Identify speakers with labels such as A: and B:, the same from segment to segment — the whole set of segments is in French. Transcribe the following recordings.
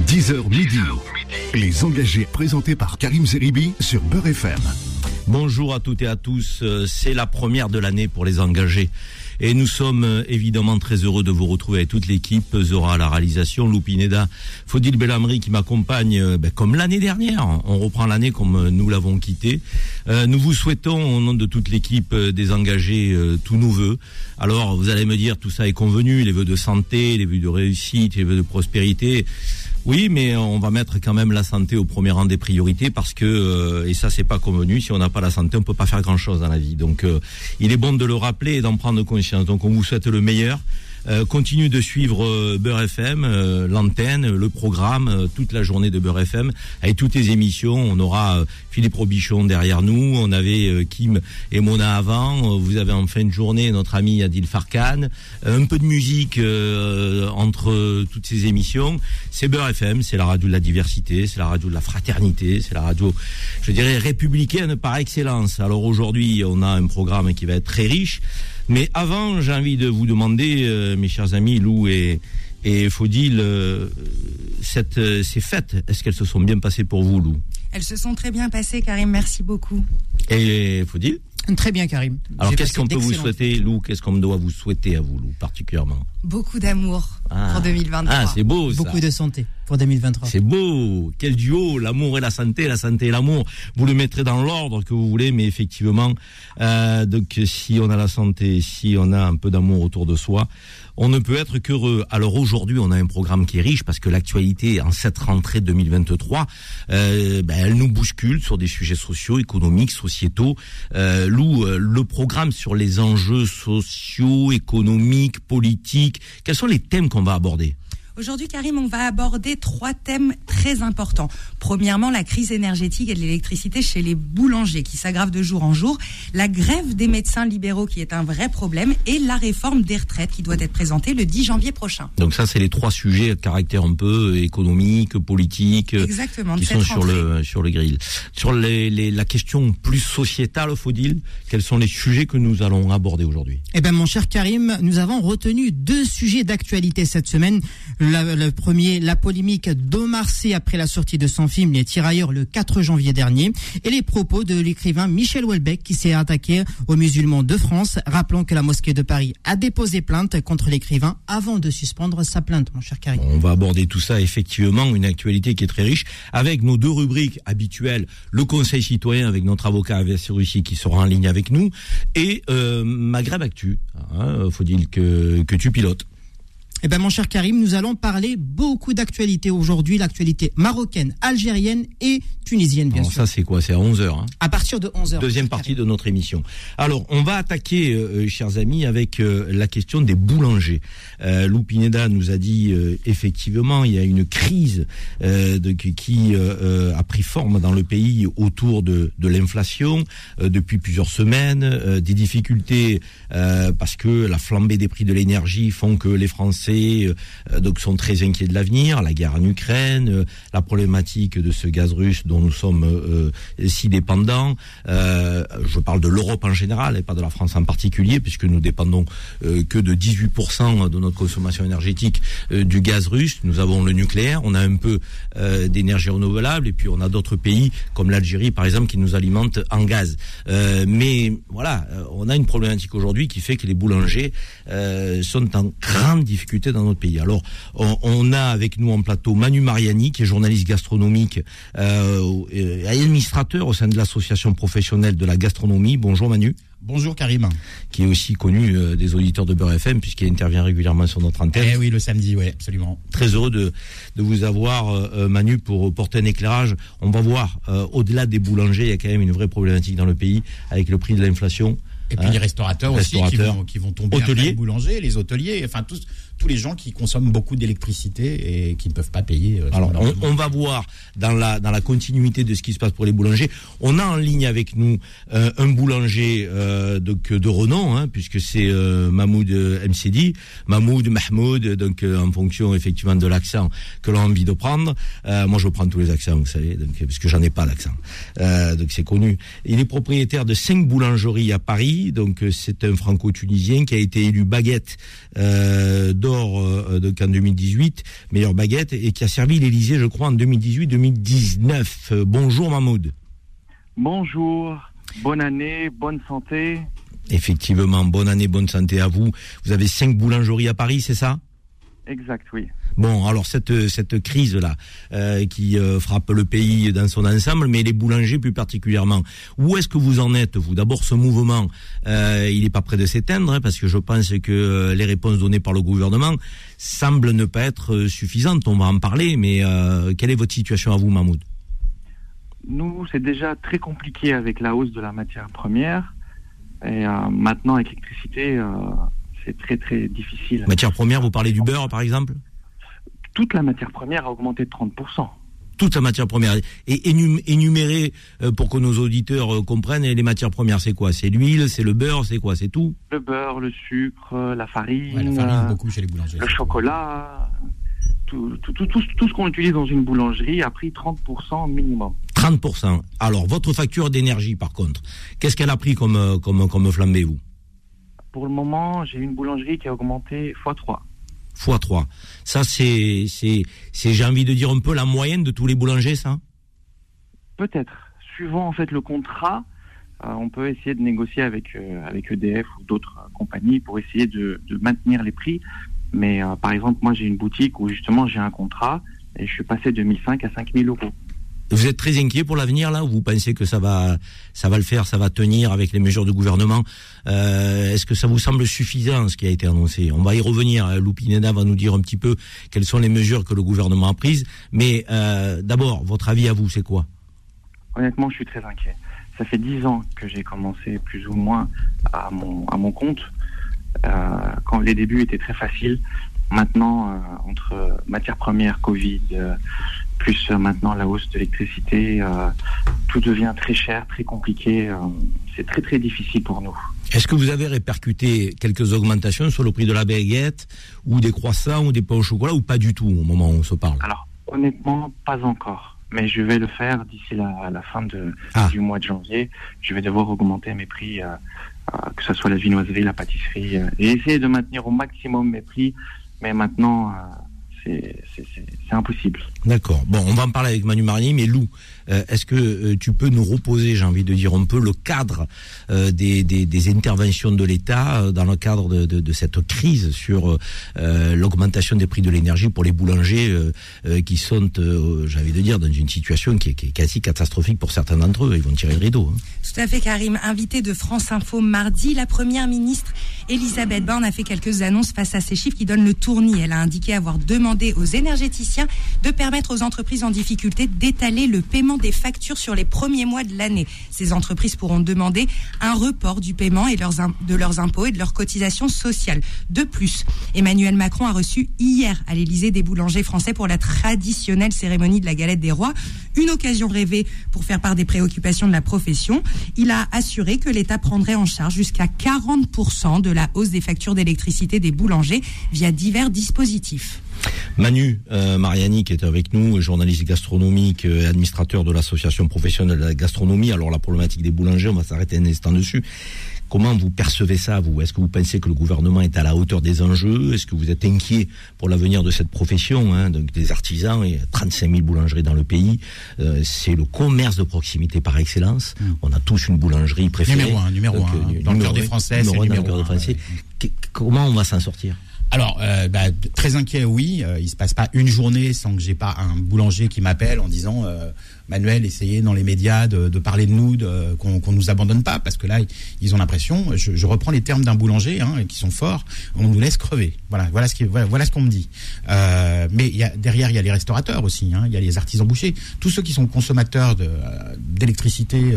A: 10h midi. Les engagés présentés par Karim Zeribi sur Beurre FM.
B: Bonjour à toutes et à tous. Euh, C'est la première de l'année pour les engagés. Et nous sommes euh, évidemment très heureux de vous retrouver avec toute l'équipe. Zora à la réalisation, Loupineda, Faudil Bellamri qui m'accompagne euh, ben, comme l'année dernière. On reprend l'année comme nous l'avons quitté. Euh, nous vous souhaitons au nom de toute l'équipe des engagés euh, tous nos voeux. Alors vous allez me dire tout ça est convenu, les vœux de santé, les vœux de réussite, les vœux de prospérité. Oui, mais on va mettre quand même la santé au premier rang des priorités parce que euh, et ça c'est pas convenu. Si on n'a pas la santé, on peut pas faire grand chose dans la vie. Donc euh, il est bon de le rappeler et d'en prendre conscience. Donc on vous souhaite le meilleur. Euh, continue de suivre euh, FM, euh, l'antenne, le programme, euh, toute la journée de Beurre FM, avec toutes les émissions. On aura Philippe Robichon derrière nous, on avait Kim et Mona avant. Vous avez en fin de journée notre ami Adil Farkan. Un peu de musique entre toutes ces émissions. C'est Beurre FM, c'est la radio de la diversité, c'est la radio de la fraternité, c'est la radio, je dirais, républicaine par excellence. Alors aujourd'hui, on a un programme qui va être très riche. Mais avant, j'ai envie de vous demander, euh, mes chers amis Lou et, et Faudil, euh, cette, euh, ces fêtes, est-ce qu'elles se sont bien passées pour vous, Lou?
C: Elles se sont très bien passées, Karim. Merci beaucoup.
B: Et Faudil?
D: Très bien, Karim.
B: Alors qu'est-ce qu'on peut vous souhaiter, Lou Qu'est-ce qu'on doit vous souhaiter à vous, Lou, particulièrement
C: Beaucoup d'amour
B: Ah.
C: pour 2023.
B: Ah, c'est beau ça
D: Beaucoup de santé pour 2023.
B: C'est beau, quel duo, l'amour et la santé, la santé et l'amour. Vous le mettrez dans l'ordre que vous voulez, mais effectivement, euh, donc si on a la santé, si on a un peu d'amour autour de soi, on ne peut être qu'heureux. Alors aujourd'hui, on a un programme qui est riche parce que l'actualité en cette rentrée 2023, euh, ben, elle nous bouscule sur des sujets sociaux, économiques, sociétaux. Euh, Lou, euh, le programme sur les enjeux sociaux, économiques, politiques, quels sont les thèmes qu'on va aborder?
C: Aujourd'hui, Karim, on va aborder trois thèmes très importants. Premièrement, la crise énergétique et de l'électricité chez les boulangers qui s'aggrave de jour en jour, la grève des médecins libéraux qui est un vrai problème et la réforme des retraites qui doit être présentée le 10 janvier prochain.
B: Donc ça, c'est les trois sujets de caractère un peu économique, politique, euh,
C: Exactement.
B: qui sont sur
C: rentrée.
B: le sur le grill. Sur les, les- la question plus sociétale, Faudil, quels sont les sujets que nous allons aborder aujourd'hui?
D: Eh ben, mon cher Karim, nous avons retenu deux sujets d'actualité cette semaine. Le premier, la polémique d'Omar Sy après la sortie de son film Les Tirailleurs le 4 janvier dernier et les propos de l'écrivain Michel Houellebecq qui s'est attaqué aux musulmans de France. Rappelons que la mosquée de Paris a déposé plainte contre l'écrivain avant de suspendre sa plainte, mon cher Karim.
B: On va aborder tout ça, effectivement, une actualité qui est très riche, avec nos deux rubriques habituelles, le Conseil citoyen avec notre avocat AVS Russie qui sera en ligne avec nous, et euh, Maghreb Actu, hein, Faudil, que, que tu pilotes.
D: Eh ben, mon cher Karim, nous allons parler beaucoup d'actualités aujourd'hui, l'actualité marocaine, algérienne et tunisienne, bien
B: Alors
D: sûr.
B: ça, c'est quoi? C'est à 11h. Hein
D: À partir de 11h.
B: Deuxième partie de notre émission. Alors, on va attaquer, euh, chers amis, avec euh, la question des boulangers. Euh, Lou Pineda nous a dit, euh, effectivement, il y a une crise euh, de, qui- euh, euh, a pris forme dans le pays autour de, de l'inflation euh, depuis plusieurs semaines, euh, des difficultés euh, parce que la flambée des prix de l'énergie font que les Français euh, donc sont très inquiets de l'avenir, la guerre en Ukraine, euh, la problématique de ce gaz russe dont nous sommes euh, si dépendants. Je parle de l'Europe en général et pas de la France en particulier, puisque nous dépendons que de 18% de notre consommation énergétique du gaz russe. Nous avons le nucléaire, on a un peu d'énergie renouvelable, et puis on a d'autres pays comme l'Algérie, par exemple, qui nous alimentent en gaz. Mais voilà, on a une problématique aujourd'hui qui fait que les boulangers sont en grande difficulté dans notre pays. Alors, on, on a avec nous en plateau Manu Mariani, qui est journaliste gastronomique euh, et administrateur au sein de l'association professionnelle de la gastronomie. Bonjour Manu.
E: Bonjour Karim.
B: Qui est aussi connu euh, des auditeurs de Beurre FM, puisqu'il intervient régulièrement sur notre antenne.
E: Eh oui, le samedi, oui, absolument.
B: Très heureux de, de vous avoir, euh, Manu, pour porter un éclairage. On va voir, euh, au-delà des boulangers, il y a quand même une vraie problématique dans le pays, avec le prix de l'inflation.
E: Et puis
B: Hein
E: les restaurateurs, aussi qui vont, qui vont tomber
B: Hôteliers.
E: boulangers, les hôteliers, enfin tous, tous les gens qui consomment beaucoup d'électricité et qui ne peuvent pas payer. euh,
B: Alors, on, va voir dans la, dans la continuité de ce qui se passe pour les boulangers. On a en ligne avec nous euh, un boulanger euh, donc, de renom, hein, puisque c'est euh, Mahmoud euh, MCD, Mahmoud, Mahmoud, donc euh, en fonction effectivement de l'accent que l'on a envie de prendre. Euh, moi, je prends tous les accents, vous savez, donc, parce que j'en ai pas d'accent. Euh, donc c'est connu. Il est propriétaire de cinq boulangeries à Paris. Donc euh, c'est un franco-tunisien qui a été élu baguette euh, d'or d'or euh, de Cannes 2018, meilleure baguette, et qui a servi l'Élysée, je crois, en 2018-2019. Euh, bonjour Mahmoud.
F: Bonjour, bonne année, bonne santé.
B: Effectivement, bonne année, bonne santé à vous. Vous avez cinq boulangeries à Paris, c'est ça?
F: Exact, oui.
B: Bon, alors cette cette crise là euh, qui euh, frappe le pays dans son ensemble, mais les boulangers plus particulièrement. Où est-ce que vous en êtes vous? D'abord, ce mouvement, euh, il n'est pas prêt de s'éteindre hein, parce que je pense que les réponses données par le gouvernement semblent ne pas être suffisantes. On va en parler, mais quelle est votre situation à vous, Mahmoud?
F: Nous, c'est déjà très compliqué avec la hausse de la matière première, et maintenant avec l'électricité c'est très très difficile.
B: Matière première, vous parlez du beurre par exemple?
F: Toute la matière première a augmenté de 30%.
B: Toute la matière première. Et énumérer, euh, pour que nos auditeurs euh, comprennent, les matières premières, c'est quoi? C'est l'huile, c'est le beurre, c'est quoi? C'est tout?
F: Le beurre, le sucre, la farine, le chocolat, tout, tout, tout, tout ce qu'on utilise dans une boulangerie a pris 30% minimum.
B: 30%. Alors, votre facture d'énergie, par contre, qu'est-ce qu'elle a pris comme, euh, comme, comme flambé, vous?
F: Pour le moment, j'ai une boulangerie qui a augmenté x3.
B: X3. Ça, c'est, j'ai envie de dire un peu la moyenne de tous les boulangers, ça
F: Peut-être. Suivant en fait le contrat, euh, on peut essayer de négocier avec, euh, avec EDF ou d'autres euh, compagnies pour essayer de, de, maintenir les prix. Mais par exemple, moi j'ai une boutique où justement j'ai un contrat et je suis passé de 1005 à 5000 euros.
B: Vous êtes très inquiet pour l'avenir là Vous pensez que ça va, ça va le faire, ça va tenir avec les mesures du gouvernement? Euh, Est-ce que ça vous semble suffisant ce qui a été annoncé? On va y revenir. Hein. Loupineda va nous dire un petit peu quelles sont les mesures que le gouvernement a prises. Mais euh, d'abord, votre avis à vous, c'est quoi?
F: Honnêtement, je suis très inquiet. Ça fait dix ans que j'ai commencé plus ou moins à mon, à mon compte. Euh, quand les débuts étaient très faciles. Maintenant, entre matières premières, Covid, plus euh, maintenant la hausse de l'électricité, euh, tout devient très cher, très compliqué. Euh, c'est très très difficile pour nous.
B: Est-ce que vous avez répercuté quelques augmentations sur le prix de la baguette ou des croissants ou des pains au chocolat ou pas du tout au moment où on se parle?
F: Alors honnêtement, pas encore. Mais je vais le faire d'ici la, la, fin de, ah. du mois de janvier. Je vais devoir augmenter mes prix, que ce soit la vinoiserie, la pâtisserie, et essayer de maintenir au maximum mes prix. Mais maintenant, c'est impossible.
B: D'accord. Bon, on va en parler avec Manu Marnier, mais Lou, est-ce que euh, tu peux nous reposer, j'ai envie de dire un peu, le cadre euh, des, des, interventions de l'État dans le cadre de, de, cette crise sur l'augmentation des prix de l'énergie pour les boulangers qui sont, j'ai envie de dire, dans une situation qui est, qui est, quasi catastrophique pour certains d'entre eux. Ils vont tirer le rideau. Hein.
C: Tout à fait, Karim. Invité de France Info mardi, la première ministre Elisabeth Borne a fait quelques annonces face à ces chiffres qui donnent le tournis. Elle a indiqué avoir demandé aux énergéticiens de permettre aux entreprises en difficulté d'étaler le paiement des factures sur les premiers mois de l'année. Ces entreprises pourront demander un report du paiement et de leurs impôts et de leurs cotisations sociales. De plus, Emmanuel Macron a reçu hier à l'Élysée des boulangers français pour la traditionnelle cérémonie de la galette des rois, une occasion rêvée pour faire part des préoccupations de la profession. Il a assuré que l'État prendrait en charge jusqu'à 40% de la hausse des factures d'électricité des boulangers via divers dispositifs.
B: Manu euh, Mariani, qui est avec nous, journaliste gastronomique et administrateur de l'association professionnelle de la gastronomie. Alors la problématique des boulangers, on va s'arrêter un instant dessus. Comment vous percevez ça, vous? Est-ce que vous pensez que le gouvernement est à la hauteur des enjeux? Est-ce que vous êtes inquiet pour l'avenir de cette profession hein, donc Des artisans, et 35 000 boulangeries dans le pays. Euh, c'est le commerce de proximité par excellence. Mm. On a tous une boulangerie préférée.
E: Numéro un, numéro un. Euh, dans le cœur des Français, c'est numéro,
B: un. Français. Comment on va s'en sortir?
E: Alors, euh, bah, très inquiet, oui. Euh, il se passe pas une journée sans que j'ai pas un boulanger qui m'appelle en disant euh, Manuel, essayez dans les médias de, parler de nous, qu'on ne nous abandonne pas, parce que là, ils ont l'impression, je, reprends les termes d'un boulanger, hein, qui sont forts, on nous laisse crever. Voilà, ce qu'on me dit. Euh, mais derrière, il y a les restaurateurs aussi, hein, il y a les artisans bouchers, tous ceux qui sont consommateurs d'électricité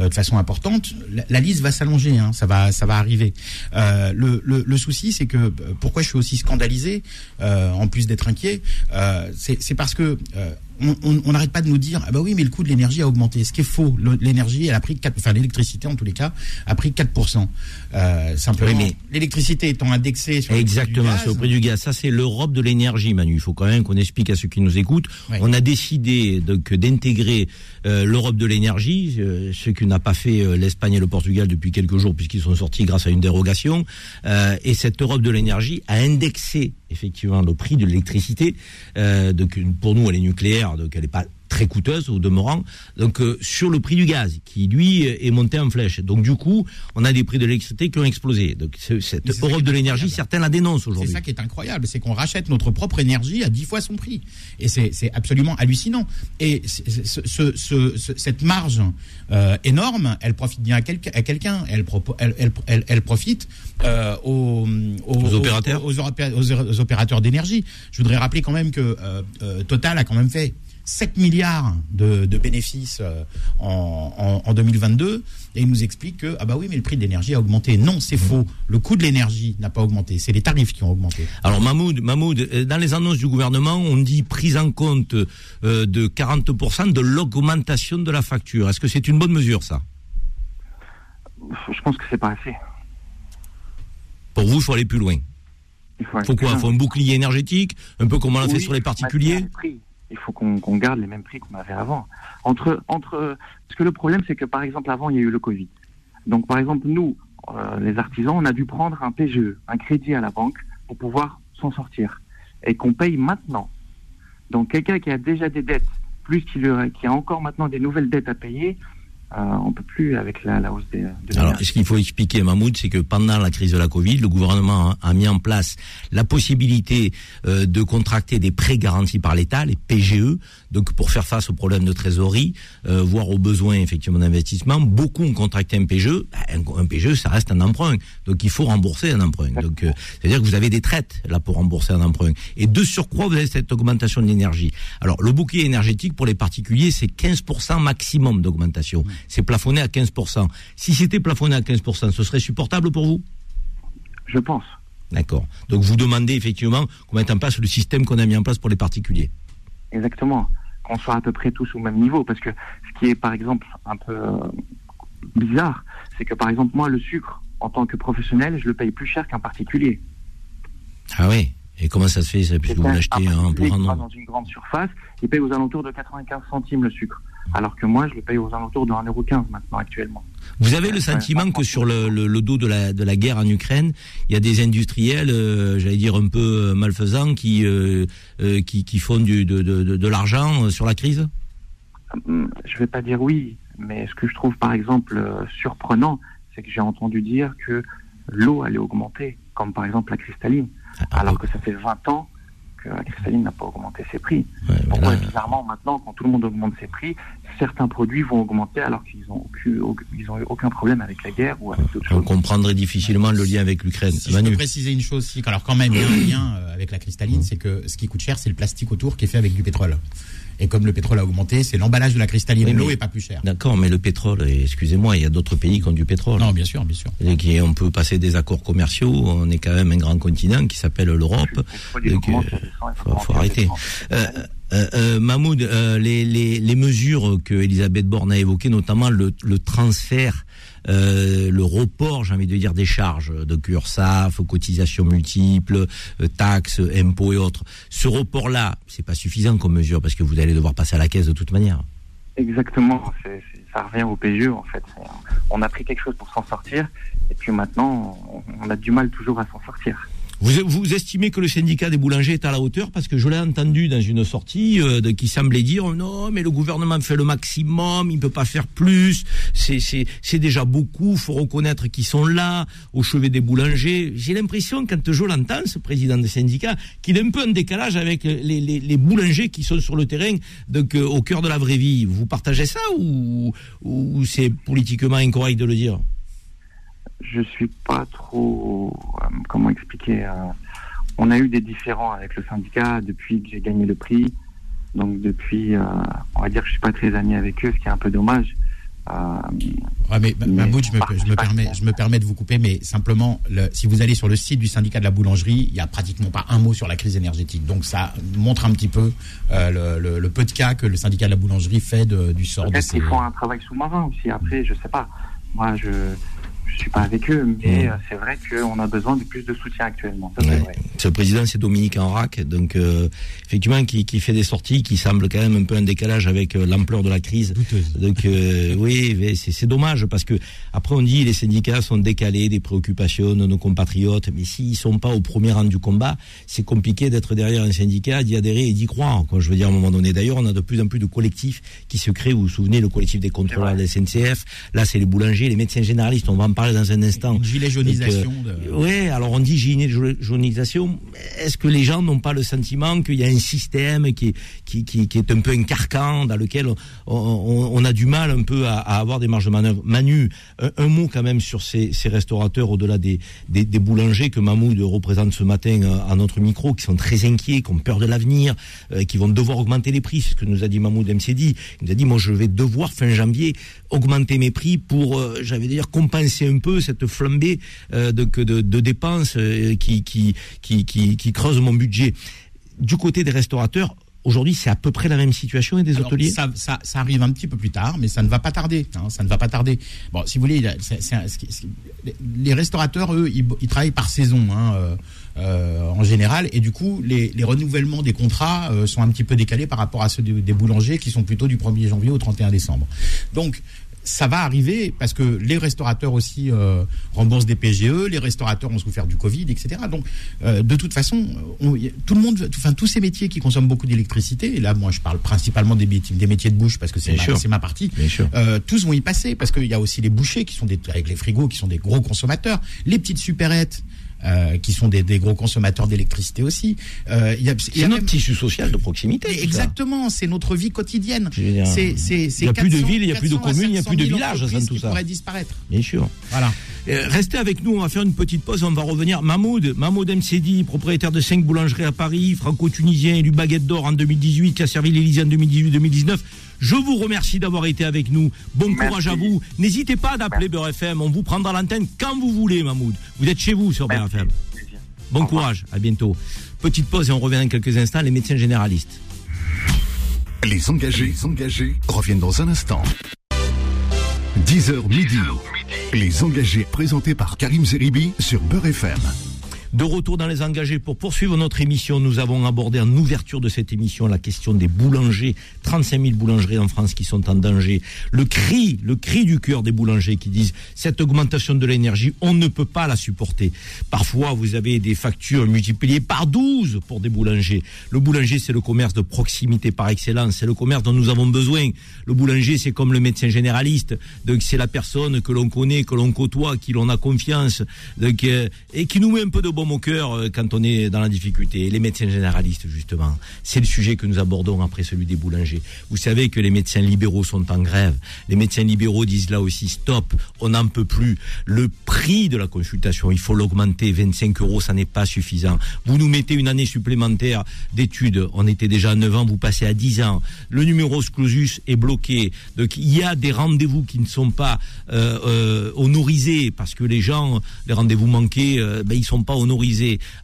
E: euh, de façon importante. La, liste va s'allonger, hein, ça va, arriver. Euh, le, souci, c'est que pourquoi je suis aussi scandalisé, en plus d'être inquiet, c'est parce que on n'arrête pas de nous dire ah bah oui mais le coût de l'énergie a augmenté. Ce qui est faux l'énergie elle a pris 4 enfin l'électricité en tous les cas a pris 4 euh, simplement mais l'électricité étant indexée
B: sur exactement le prix sur le prix du gaz ça c'est l'Europe de l'énergie Manu. Il faut quand même qu'on explique à ceux qui nous écoutent. On a décidé donc d'intégrer euh, l'Europe de l'énergie euh, ce que n'a pas fait l'Espagne et le Portugal depuis quelques jours puisqu'ils sont sortis grâce à une dérogation. Et cette Europe de l'énergie a indexé effectivement le prix de l'électricité donc pour nous elle est nucléaire donc elle n'est pas très coûteuse au demeurant. Donc euh, sur le prix du gaz, qui lui est monté en flèche. Donc du coup, on a des prix de l'électricité qui ont explosé. Donc cette Europe de l'énergie, certains la dénoncent aujourd'hui.
E: C'est ça qui est incroyable, c'est qu'on rachète notre propre énergie à 10 fois son prix. Et c'est absolument hallucinant. Et cette marge euh, énorme, elle profite bien à, quelqu'un. Elle, elle, profite euh, aux,
B: opérateurs,
E: aux, opérateurs d'énergie. Je voudrais rappeler quand même que Total a quand même fait 7 milliards de, bénéfices euh, en, 2022 et il nous explique que ah bah oui mais le prix de l'énergie a augmenté. Non, c'est mmh. faux. Le coût de l'énergie n'a pas augmenté, c'est les tarifs qui ont augmenté.
B: Alors Mahmoud, Mahmoud, euh, dans les annonces du gouvernement, on dit prise en compte euh, de 40% de l'augmentation de la facture. Est-ce que c'est une bonne mesure ça?
F: Je pense que c'est pas assez.
B: Pour vous, il faut aller plus loin. Il faut, quoi Il faut un bouclier énergétique, un peu comme on l'a fait sur les particuliers
F: il faut qu'on garde les mêmes prix qu'on avait avant. Entre, entre, parce que le problème, c'est que par exemple, avant, il y a eu le Covid. Donc, par exemple, nous, euh, les artisans, on a dû prendre un PGE, un crédit à la banque, pour pouvoir s'en sortir. Et qu'on paye maintenant. Donc, quelqu'un qui a déjà des dettes, plus qui, qui a encore maintenant des nouvelles dettes à payer, euh, on peut plus avec la, hausse des.
B: De Alors, ce qu'il faut expliquer, Mahmoud, c'est que pendant la crise de la Covid, le gouvernement a, mis en place la possibilité euh, de contracter des prêts garantis par l'État, les PGE, donc pour faire face aux problèmes de trésorerie, euh, voire aux besoins effectivement d'investissement. Beaucoup ont contracté un PGE. Ben, un, PGE, ça reste un emprunt, donc il faut rembourser un emprunt. Donc, euh, c'est-à-dire que vous avez des traites là pour rembourser un emprunt. Et de surcroît, vous avez cette augmentation de l'énergie. Alors, le bouquet énergétique pour les particuliers, c'est 15% maximum d'augmentation c'est plafonné à 15%. Si c'était plafonné à 15%, ce serait supportable pour vous?
F: Je pense.
B: D'accord. Donc vous demandez effectivement qu'on mette en place le système qu'on a mis en place pour les particuliers.
F: Exactement. Qu'on soit à peu près tous au même niveau. Parce que ce qui est par exemple un peu euh, bizarre, c'est que par exemple moi le sucre, en tant que professionnel, je le paye plus cher qu'un particulier.
B: Ah oui et comment ça se fait ça, Puisque vous l'achetez en plus
F: Dans une grande surface, il paye aux alentours de 95 centimes le sucre alors que moi, je le paye aux alentours de 1,15€ maintenant actuellement.
B: Vous avez le sentiment que sur le, dos de la, de la guerre en Ukraine, il y a des industriels, euh, j'allais dire un peu euh, malfaisants, qui, euh, qui, qui, font du, de, de, de l'argent sur la crise?
F: Hum, Je ne vais pas dire oui, mais ce que je trouve par exemple surprenant, c'est que j'ai entendu dire que l'eau allait augmenter, comme par exemple la cristalline, ah, ah, alors que ça fait 20 ans que la cristalline n'a pas augmenté ses prix. Pourquoi bizarrement maintenant, quand tout le monde augmente ses prix, certains produits vont augmenter alors qu'ils n'ont eu aucun problème avec la guerre ou avec d'autres choses?
B: On comprendrait difficilement le lien avec l'Ukraine.
E: Si je peux préciser une chose, aussi, alors quand même il y a un lien euh, avec la cristalline, c'est que ce qui coûte cher, c'est le plastique autour qui est fait avec du pétrole. Et comme le pétrole a augmenté, c'est l'emballage de la cristalline. L'eau est pas plus cher.
B: D'accord, mais le pétrole, excusez-moi, il y a d'autres pays qui ont du pétrole.
E: Non, bien sûr, bien sûr.
B: Et qui, on peut passer des accords commerciaux. On est quand même un grand continent qui s'appelle l'Europe. Il faut, arrêter. Euh, euh, euh, Mahmoud, euh, les, les, les, mesures que Elisabeth Borne a évoquées, notamment le, le transfert euh, le report, j'ai envie de dire, des charges de CURSAF, cotisations multiples, euh, taxes, impôts et autres. Ce report-là, c'est pas suffisant comme mesure parce que vous allez devoir passer à la caisse de toute manière.
F: Exactement, ça revient au PGE en fait. On a pris quelque chose pour s'en sortir et puis maintenant on a du mal toujours à s'en sortir.
B: Vous, estimez que le syndicat des boulangers est à la hauteur parce que je l'ai entendu dans une sortie euh, qui semblait dire non mais le gouvernement fait le maximum, il ne peut pas faire plus, c'est déjà beaucoup, faut reconnaître qu'ils sont là au chevet des boulangers. J'ai l'impression quand je l'entends, ce président des syndicats, qu'il est un peu en décalage avec les, les, les boulangers qui sont sur le terrain, donc euh, au cœur de la vraie vie. Vous partagez ça ou, ou c'est politiquement incorrect de le dire?
F: Je suis pas trop, euh, comment expliquer, euh, on a eu des différends avec le syndicat depuis que j'ai gagné le prix. Donc depuis, euh, on va dire que je suis pas très ami avec eux, ce qui est un peu dommage.
E: Ouais, mais Mahmoud, je me, je, me permets, je me permets de vous couper, mais simplement, le, si vous allez sur le site du syndicat de la boulangerie, il n'y a pratiquement pas un mot sur la crise énergétique. Donc ça montre un petit peu euh, le, le, peu de cas que le syndicat de la boulangerie fait de, du sort de ces...
G: Ils font un travail sous-marin aussi. Après, je sais pas. Moi, je je suis pas avec eux, mais mm. c'est vrai qu'on a besoin de plus de soutien actuellement. Ça, ouais.
B: Ce président, c'est Dominique Enrac, donc euh, effectivement, qui, qui, fait des sorties qui semblent quand même un peu en décalage avec euh, l'ampleur de la crise. Donc euh, oui, c'est dommage parce que après on dit les syndicats sont décalés des préoccupations de nos compatriotes, mais s'ils sont pas au premier rang du combat, c'est compliqué d'être derrière un syndicat, d'y adhérer et d'y croire. Quoi, je veux dire à un moment donné. D'ailleurs, on a de plus en plus de collectifs qui se créent. Vous vous souvenez, le collectif des contrôleurs de la SNCF. Là, c'est les boulangers, les médecins généralistes. On va en parler dans un instant.
E: Une gilet jaunisation.
B: Oui, alors on dit gilet jaunisation. Est-ce que les gens n'ont pas le sentiment qu'il y a un système qui est, qui, qui, qui, est un peu un carcan dans lequel on, on, a du mal un peu à, à, avoir des marges de manœuvre? Manu, un, mot quand même sur ces, ces restaurateurs au-delà des, des, des, boulangers que Mahmoud représente ce matin euh, à notre micro, qui sont très inquiets, qui ont peur de l'avenir, euh, qui vont devoir augmenter les prix. C'est ce que nous a dit Mahmoud MCD. Il nous a dit, moi je vais devoir fin janvier augmenter mes prix pour, euh, j'avais dire, compenser un peu cette flambée euh, de, de, de, dépenses euh, qui, qui, qui, qui, qui creuse mon budget. Du côté des restaurateurs, Aujourd'hui, c'est à peu près la même situation et des hôteliers.
E: Ça, ça, ça, arrive un petit peu plus tard, mais ça ne va pas tarder. Hein, ça ne va pas tarder. Bon, si vous voulez, les restaurateurs, eux, ils, ils, travaillent par saison. Hein, euh, euh, en général, et du coup, les, les renouvellements des contrats euh, sont un petit peu décalés par rapport à ceux des, des, boulangers qui sont plutôt du 1er janvier au 31 décembre. Donc, ça va arriver parce que les restaurateurs aussi euh, remboursent des PGE, les restaurateurs ont souffert du Covid, etc. Donc, euh, de toute façon, on, tout le monde, enfin tous ces métiers qui consomment beaucoup d'électricité, et là, moi, je parle principalement des, des métiers de bouche parce que c'est ma, ma, partie. Euh, tous vont y passer parce qu'il y a aussi les bouchers qui sont des, avec les frigos qui sont des gros consommateurs, les petites supérettes euh, qui sont des, des, gros consommateurs d'électricité aussi.
B: Euh, y a, c'est notre tissu social de proximité.
E: Exactement, c'est notre vie quotidienne.
B: C'est, c'est, il n'y a plus de villes, il n'y a plus de communes, il n'y a plus de villages,
E: ça,
B: tout ça.
E: pourrait disparaître.
B: Bien sûr.
E: Voilà.
B: Euh, restez avec nous, on va faire une petite pause, on va revenir. Mahmoud, Mahmoud Mcedi, propriétaire de 5 boulangeries à Paris, franco-tunisien, élu baguette d'or en 2018, qui a servi l'Élysée en 2018-2019. Je vous remercie d'avoir été avec nous. Bon courage à vous. N'hésitez pas d'appeler Beurre FM. On vous prendra l'antenne quand vous voulez, Mahmoud. Vous êtes chez vous sur Beurre FM. Bon courage. À bientôt. Petite pause et on revient dans quelques instants. Les médecins généralistes.
A: Les engagés, les engagés reviennent dans un instant. 10h midi. Les engagés présentés par Karim Zeribi sur Beurre FM.
B: De retour dans les engagés pour poursuivre notre émission, nous avons abordé en ouverture de cette émission la question des boulangers. 35 000 boulangeries en France qui sont en danger. Le cri, le cri du cœur des boulangers qui disent cette augmentation de l'énergie, on ne peut pas la supporter. Parfois, vous avez des factures multipliées par 12 pour des boulangers. Le boulanger, c'est le commerce de proximité par excellence. C'est le commerce dont nous avons besoin. Le boulanger, c'est comme le médecin généraliste. Donc, c'est la personne que l'on connaît, que l'on côtoie, qui l'on a confiance, donc, euh, et qui nous met un peu de bon au cœur euh, quand on est dans la difficulté. les médecins généralistes, justement, c'est le sujet que nous abordons après celui des boulangers. Vous savez que les médecins libéraux sont en grève. Les médecins libéraux disent là aussi stop, on n'en peut plus. Le prix de la consultation, il faut l'augmenter. 25 euros, ça n'est pas suffisant. Vous nous mettez une année supplémentaire d'études. On était déjà à 9 ans, vous passez à 10 ans. Le numéro clausus est bloqué. Donc il y a des rendez-vous qui ne sont pas euh, euh, honorisés parce que les gens, les rendez-vous manqués, euh, ben, ils sont pas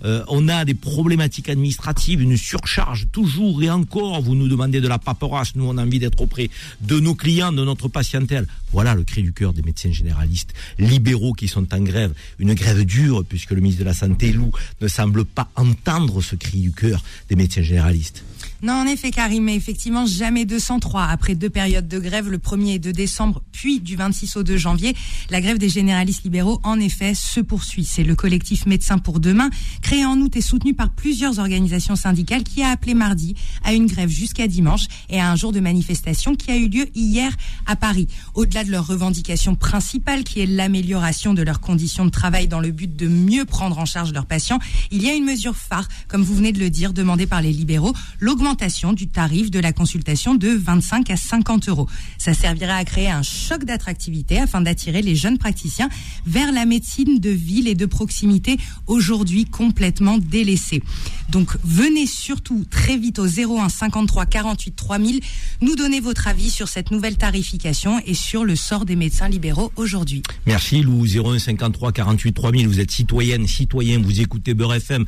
B: euh, on a des problématiques administratives, une surcharge toujours et encore. Vous nous demandez de la paperasse. Nous, on a envie d'être auprès de nos clients, de notre patientèle. Voilà le cri du cœur des médecins généralistes libéraux qui sont en grève. Une grève dure puisque le ministre de la Santé, Lou, ne semble pas entendre ce cri du cœur des médecins généralistes.
C: Non, en effet, Karim, mais effectivement, jamais 203. Après deux périodes de grève, le 1er et 2 décembre, puis du 26 au 2 janvier, la grève des généralistes libéraux, en effet, se poursuit. C'est le collectif Médecins pour demain, créé en août et soutenu par plusieurs organisations syndicales, qui a appelé mardi à une grève jusqu'à dimanche et à un jour de manifestation qui a eu lieu hier à Paris. Au-delà de leur revendication principale, qui est l'amélioration de leurs conditions de travail dans le but de mieux prendre en charge leurs patients, il y a une mesure phare, comme vous venez de le dire, demandée par les libéraux, l'augmentation du tarif de la consultation de 25 à 50 euros. Ça servira à créer un choc d'attractivité afin d'attirer les jeunes praticiens vers la médecine de ville et de proximité aujourd'hui complètement délaissée. Donc venez surtout très vite au 01 53 48 3000 nous donner votre avis sur cette nouvelle tarification et sur le sort des médecins libéraux aujourd'hui.
B: Merci Lou, 01 53 48 3000, vous êtes citoyenne, citoyen, vous écoutez Beurre FM.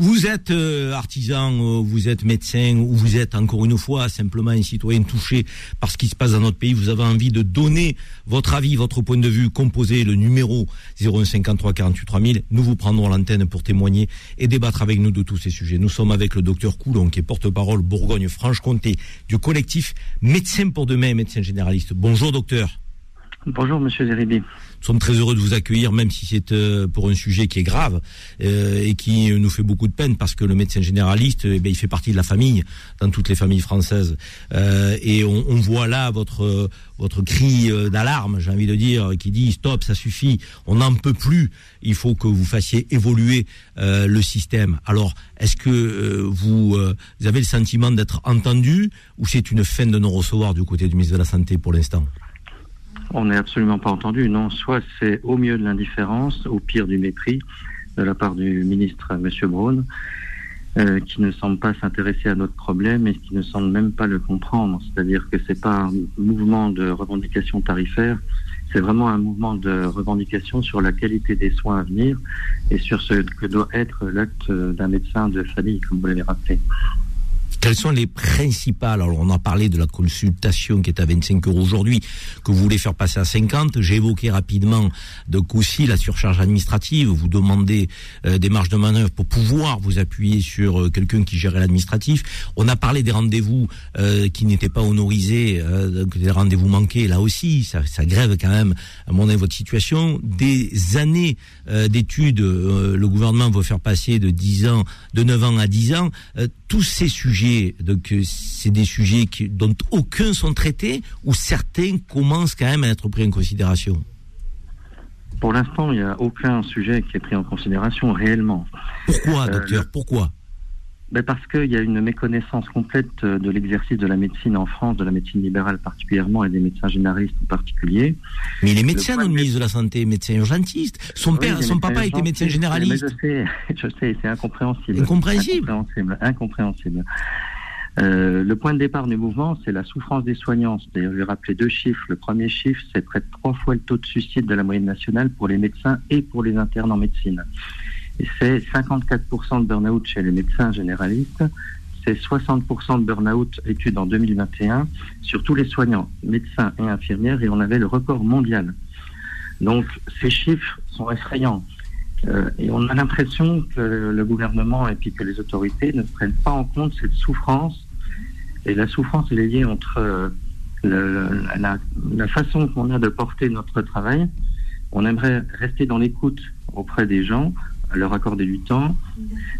B: Vous êtes euh, artisan, euh, vous êtes médecin, ou vous êtes encore une fois simplement un citoyen touché par ce qui se passe dans notre pays, vous avez envie de donner votre avis, votre point de vue, composez le numéro 01 53 48 3000. Nous vous prendrons l'antenne pour témoigner et débattre avec nous de tous ces sujets. Nous sommes avec le docteur Coulon, qui est porte-parole Bourgogne-Franche-Comté du collectif Médecins pour demain, médecin généraliste. Bonjour docteur.
G: Bonjour Monsieur Zeribi.
B: Nous sommes très heureux de vous accueillir, même si c'est euh, pour un sujet qui est grave euh, et qui nous fait beaucoup de peine, parce que le médecin généraliste, eh il fait partie de la famille, dans toutes les familles françaises. Euh, et on, on, voit là votre votre cri d'alarme, j'ai envie de dire, qui dit stop, ça suffit, on n'en peut plus. Il faut que vous fassiez évoluer le système. Alors, est-ce que vous, vous avez le sentiment d'être entendu, ou c'est une fin de non-recevoir du côté du ministre de la Santé pour l'instant?
G: On n'est absolument pas entendu. Non, soit c'est au mieux de l'indifférence, au pire du mépris de la part du ministre M. Braun, euh, qui ne semble pas s'intéresser à notre problème et qui ne semble même pas le comprendre. C'est-à-dire que c'est pas un mouvement de revendication tarifaire, c'est vraiment un mouvement de revendication sur la qualité des soins à venir et sur ce que doit être l'acte d'un médecin de famille, comme vous l'avez rappelé.
B: Quelles sont les principales Alors, on a parlé de la consultation qui est à 25 euros aujourd'hui, que vous voulez faire passer à 50. J'ai évoqué rapidement, de aussi, la surcharge administrative. Vous demandez euh, des marges de manœuvre pour pouvoir vous appuyer sur euh, quelqu'un qui gérait l'administratif. On a parlé des rendez-vous euh, qui n'étaient pas honorisés, des rendez-vous manqués. Là aussi, ça, ça, grève quand même, à mon avis, votre situation. Des années d'études, le gouvernement veut faire passer de 10 ans, de 9 ans à 10 ans. tous ces sujets donc euh, c'est des sujets qui, dont aucun sont traités ou certains commencent quand même à être pris en considération.
G: Pour l'instant, il n'y a aucun sujet qui est pris en considération réellement.
B: Pourquoi, euh, docteur Pourquoi?
G: Ben parce qu'il y a une méconnaissance complète de l'exercice de la médecine en France, de la médecine libérale particulièrement et des médecins généralistes en particulier.
B: Mais les médecins, notre ministre de la Santé, médecin urgentiste. Son père, son papa était médecin généraliste.
G: je sais, je sais, c'est incompréhensible.
B: Incompréhensible.
G: Incompréhensible. incompréhensible. Euh, le point de départ du mouvement, c'est la souffrance des soignants. D'ailleurs, je vais rappeler deux chiffres. Le premier chiffre, c'est près de trois fois le taux de suicide de la moyenne nationale pour les médecins et pour les internes en médecine. C'est 54% de burn-out chez les médecins généralistes. C'est 60% de burn-out études en 2021 sur tous les soignants, médecins et infirmières, et on avait le record mondial. Donc, ces chiffres sont effrayants. Euh, et on a l'impression que le gouvernement et puis que les autorités ne prennent pas en compte cette souffrance. Et la souffrance, est liée entre euh, la, façon qu'on a de porter notre travail. On aimerait rester dans l'écoute auprès des gens, leur accorder du temps,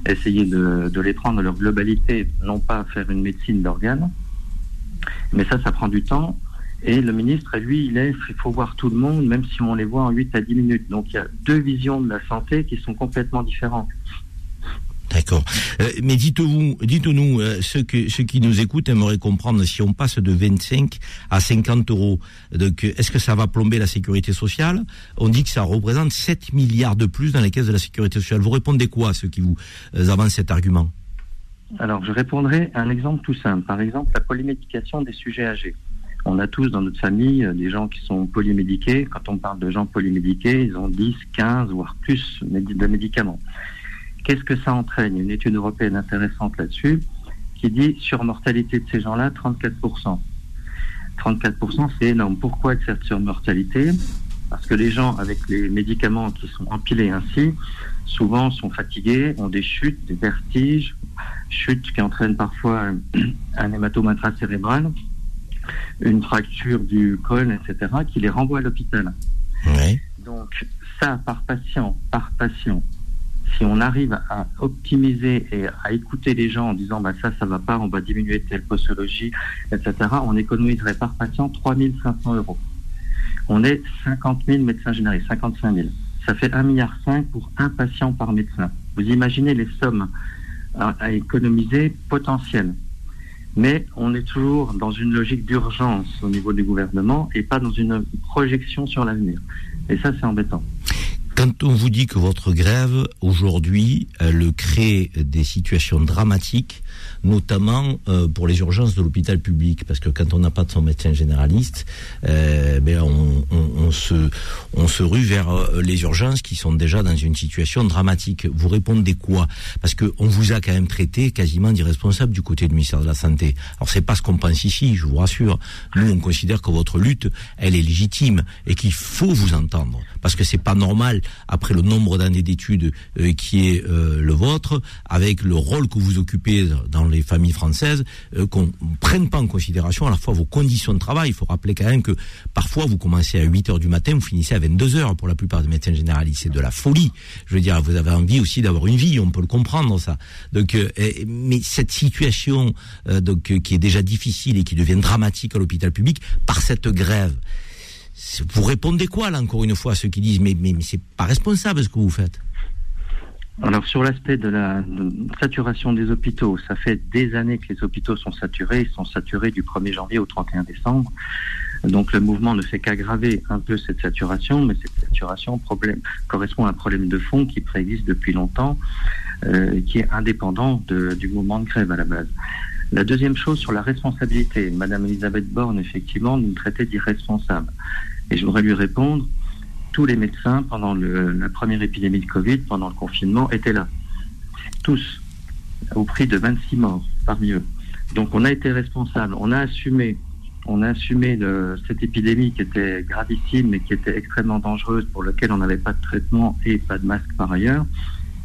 G: essayer de, de les prendre leur globalité, non pas faire une médecine d'organes. Mais ça, ça prend du temps. Et le ministre, lui, il est, il faut voir tout le monde, même si on les voit en 8 à 10 minutes. Donc il y a deux visions de la santé qui sont complètement différentes.
B: D'accord. Euh, mais dites-vous, dites-nous, euh, ceux, que, qui nous écoutent aimeraient comprendre si on passe de 25 à 50 euros. Donc, est-ce que ça va plomber la sécurité sociale? On dit que ça représente 7 milliards de plus dans les caisses de la sécurité sociale. Vous répondez quoi à ceux qui vous euh, avancent cet argument?
G: Alors, je répondrai à un exemple tout simple. Par exemple, la polymédication des sujets âgés. On a tous dans notre famille euh, des gens qui sont polymédiqués. Quand on parle de gens polymédiqués, ils ont 10, 15, voire plus de médicaments. Qu'est-ce que ça entraîne? Une étude européenne intéressante là-dessus qui dit sur mortalité de ces gens-là, 34%. 34%, c'est énorme. Pourquoi cette surmortalité Parce que les gens avec les médicaments qui sont empilés ainsi, souvent sont fatigués, ont des chutes, des vertiges, chutes qui entraînent parfois un hématome intracérébral, une fracture du col, etc., qui les renvoie à l'hôpital. Donc ça, par patient, par patient, si on arrive à optimiser et à écouter les gens en disant bah ça ça va pas, on va diminuer telle posologie, etc. On économiserait par patient 3500 euros. On est 50 000 médecins généraux, 55 000. Ça fait 1,5 milliard pour un patient par médecin. Vous imaginez les sommes à, à économiser potentielles. Mais on est toujours dans une logique d'urgence au niveau du gouvernement et pas dans une projection sur l'avenir. Et ça, c'est embêtant.
B: Quand on vous dit que votre grève, aujourd'hui, elle crée des situations dramatiques, notamment euh, pour les urgences de l'hôpital public, parce que quand on n'a pas de son médecin généraliste, euh, ben on, se, rue vers euh, les urgences qui sont déjà dans une situation dramatique. Vous répondez quoi? Parce que on vous a quand même traité quasiment d'irresponsable du côté du ministère de la Santé. Alors c'est pas ce qu'on pense ici, je vous rassure. Nous, on considère que votre lutte, elle est légitime et qu'il faut vous entendre, parce que c'est pas normal après le nombre d'années d'études euh, qui est euh, le vôtre, avec le rôle que vous occupez dans les familles françaises, euh, qu'on prenne pas en considération à la fois vos conditions de travail. Il faut rappeler quand même que parfois vous commencez à 8 heures du matin, vous finissez à 22 heures pour la plupart des médecins généralistes. C'est de la folie. Je veux dire, vous avez envie aussi d'avoir une vie, on peut le comprendre ça. Donc, mais cette situation donc qui est déjà difficile et qui devient dramatique à l'hôpital public par cette grève. Vous répondez quoi là encore une fois à ceux qui disent mais mais, mais c'est pas responsable ce que vous faites?
G: Alors sur l'aspect de la saturation des hôpitaux, ça fait des années que les hôpitaux sont saturés, ils sont saturés du 1er janvier au 31 décembre. Donc le mouvement ne fait qu'aggraver un peu cette saturation, mais cette saturation correspond à un problème de fond qui préexiste depuis longtemps, euh, qui est indépendant du mouvement de grève à la base. La deuxième chose sur la responsabilité, Madame Elisabeth Borne effectivement nous traitait d'irresponsables. Et je voudrais lui répondre, tous les médecins pendant la première épidémie de Covid, pendant le confinement, étaient là. Tous, au prix de 26 morts parmi eux. Donc on a été responsable, on a assumé, on a assumé cette épidémie qui était gravissime et qui était extrêmement dangereuse, pour laquelle on n'avait pas de traitement et pas de masque par ailleurs.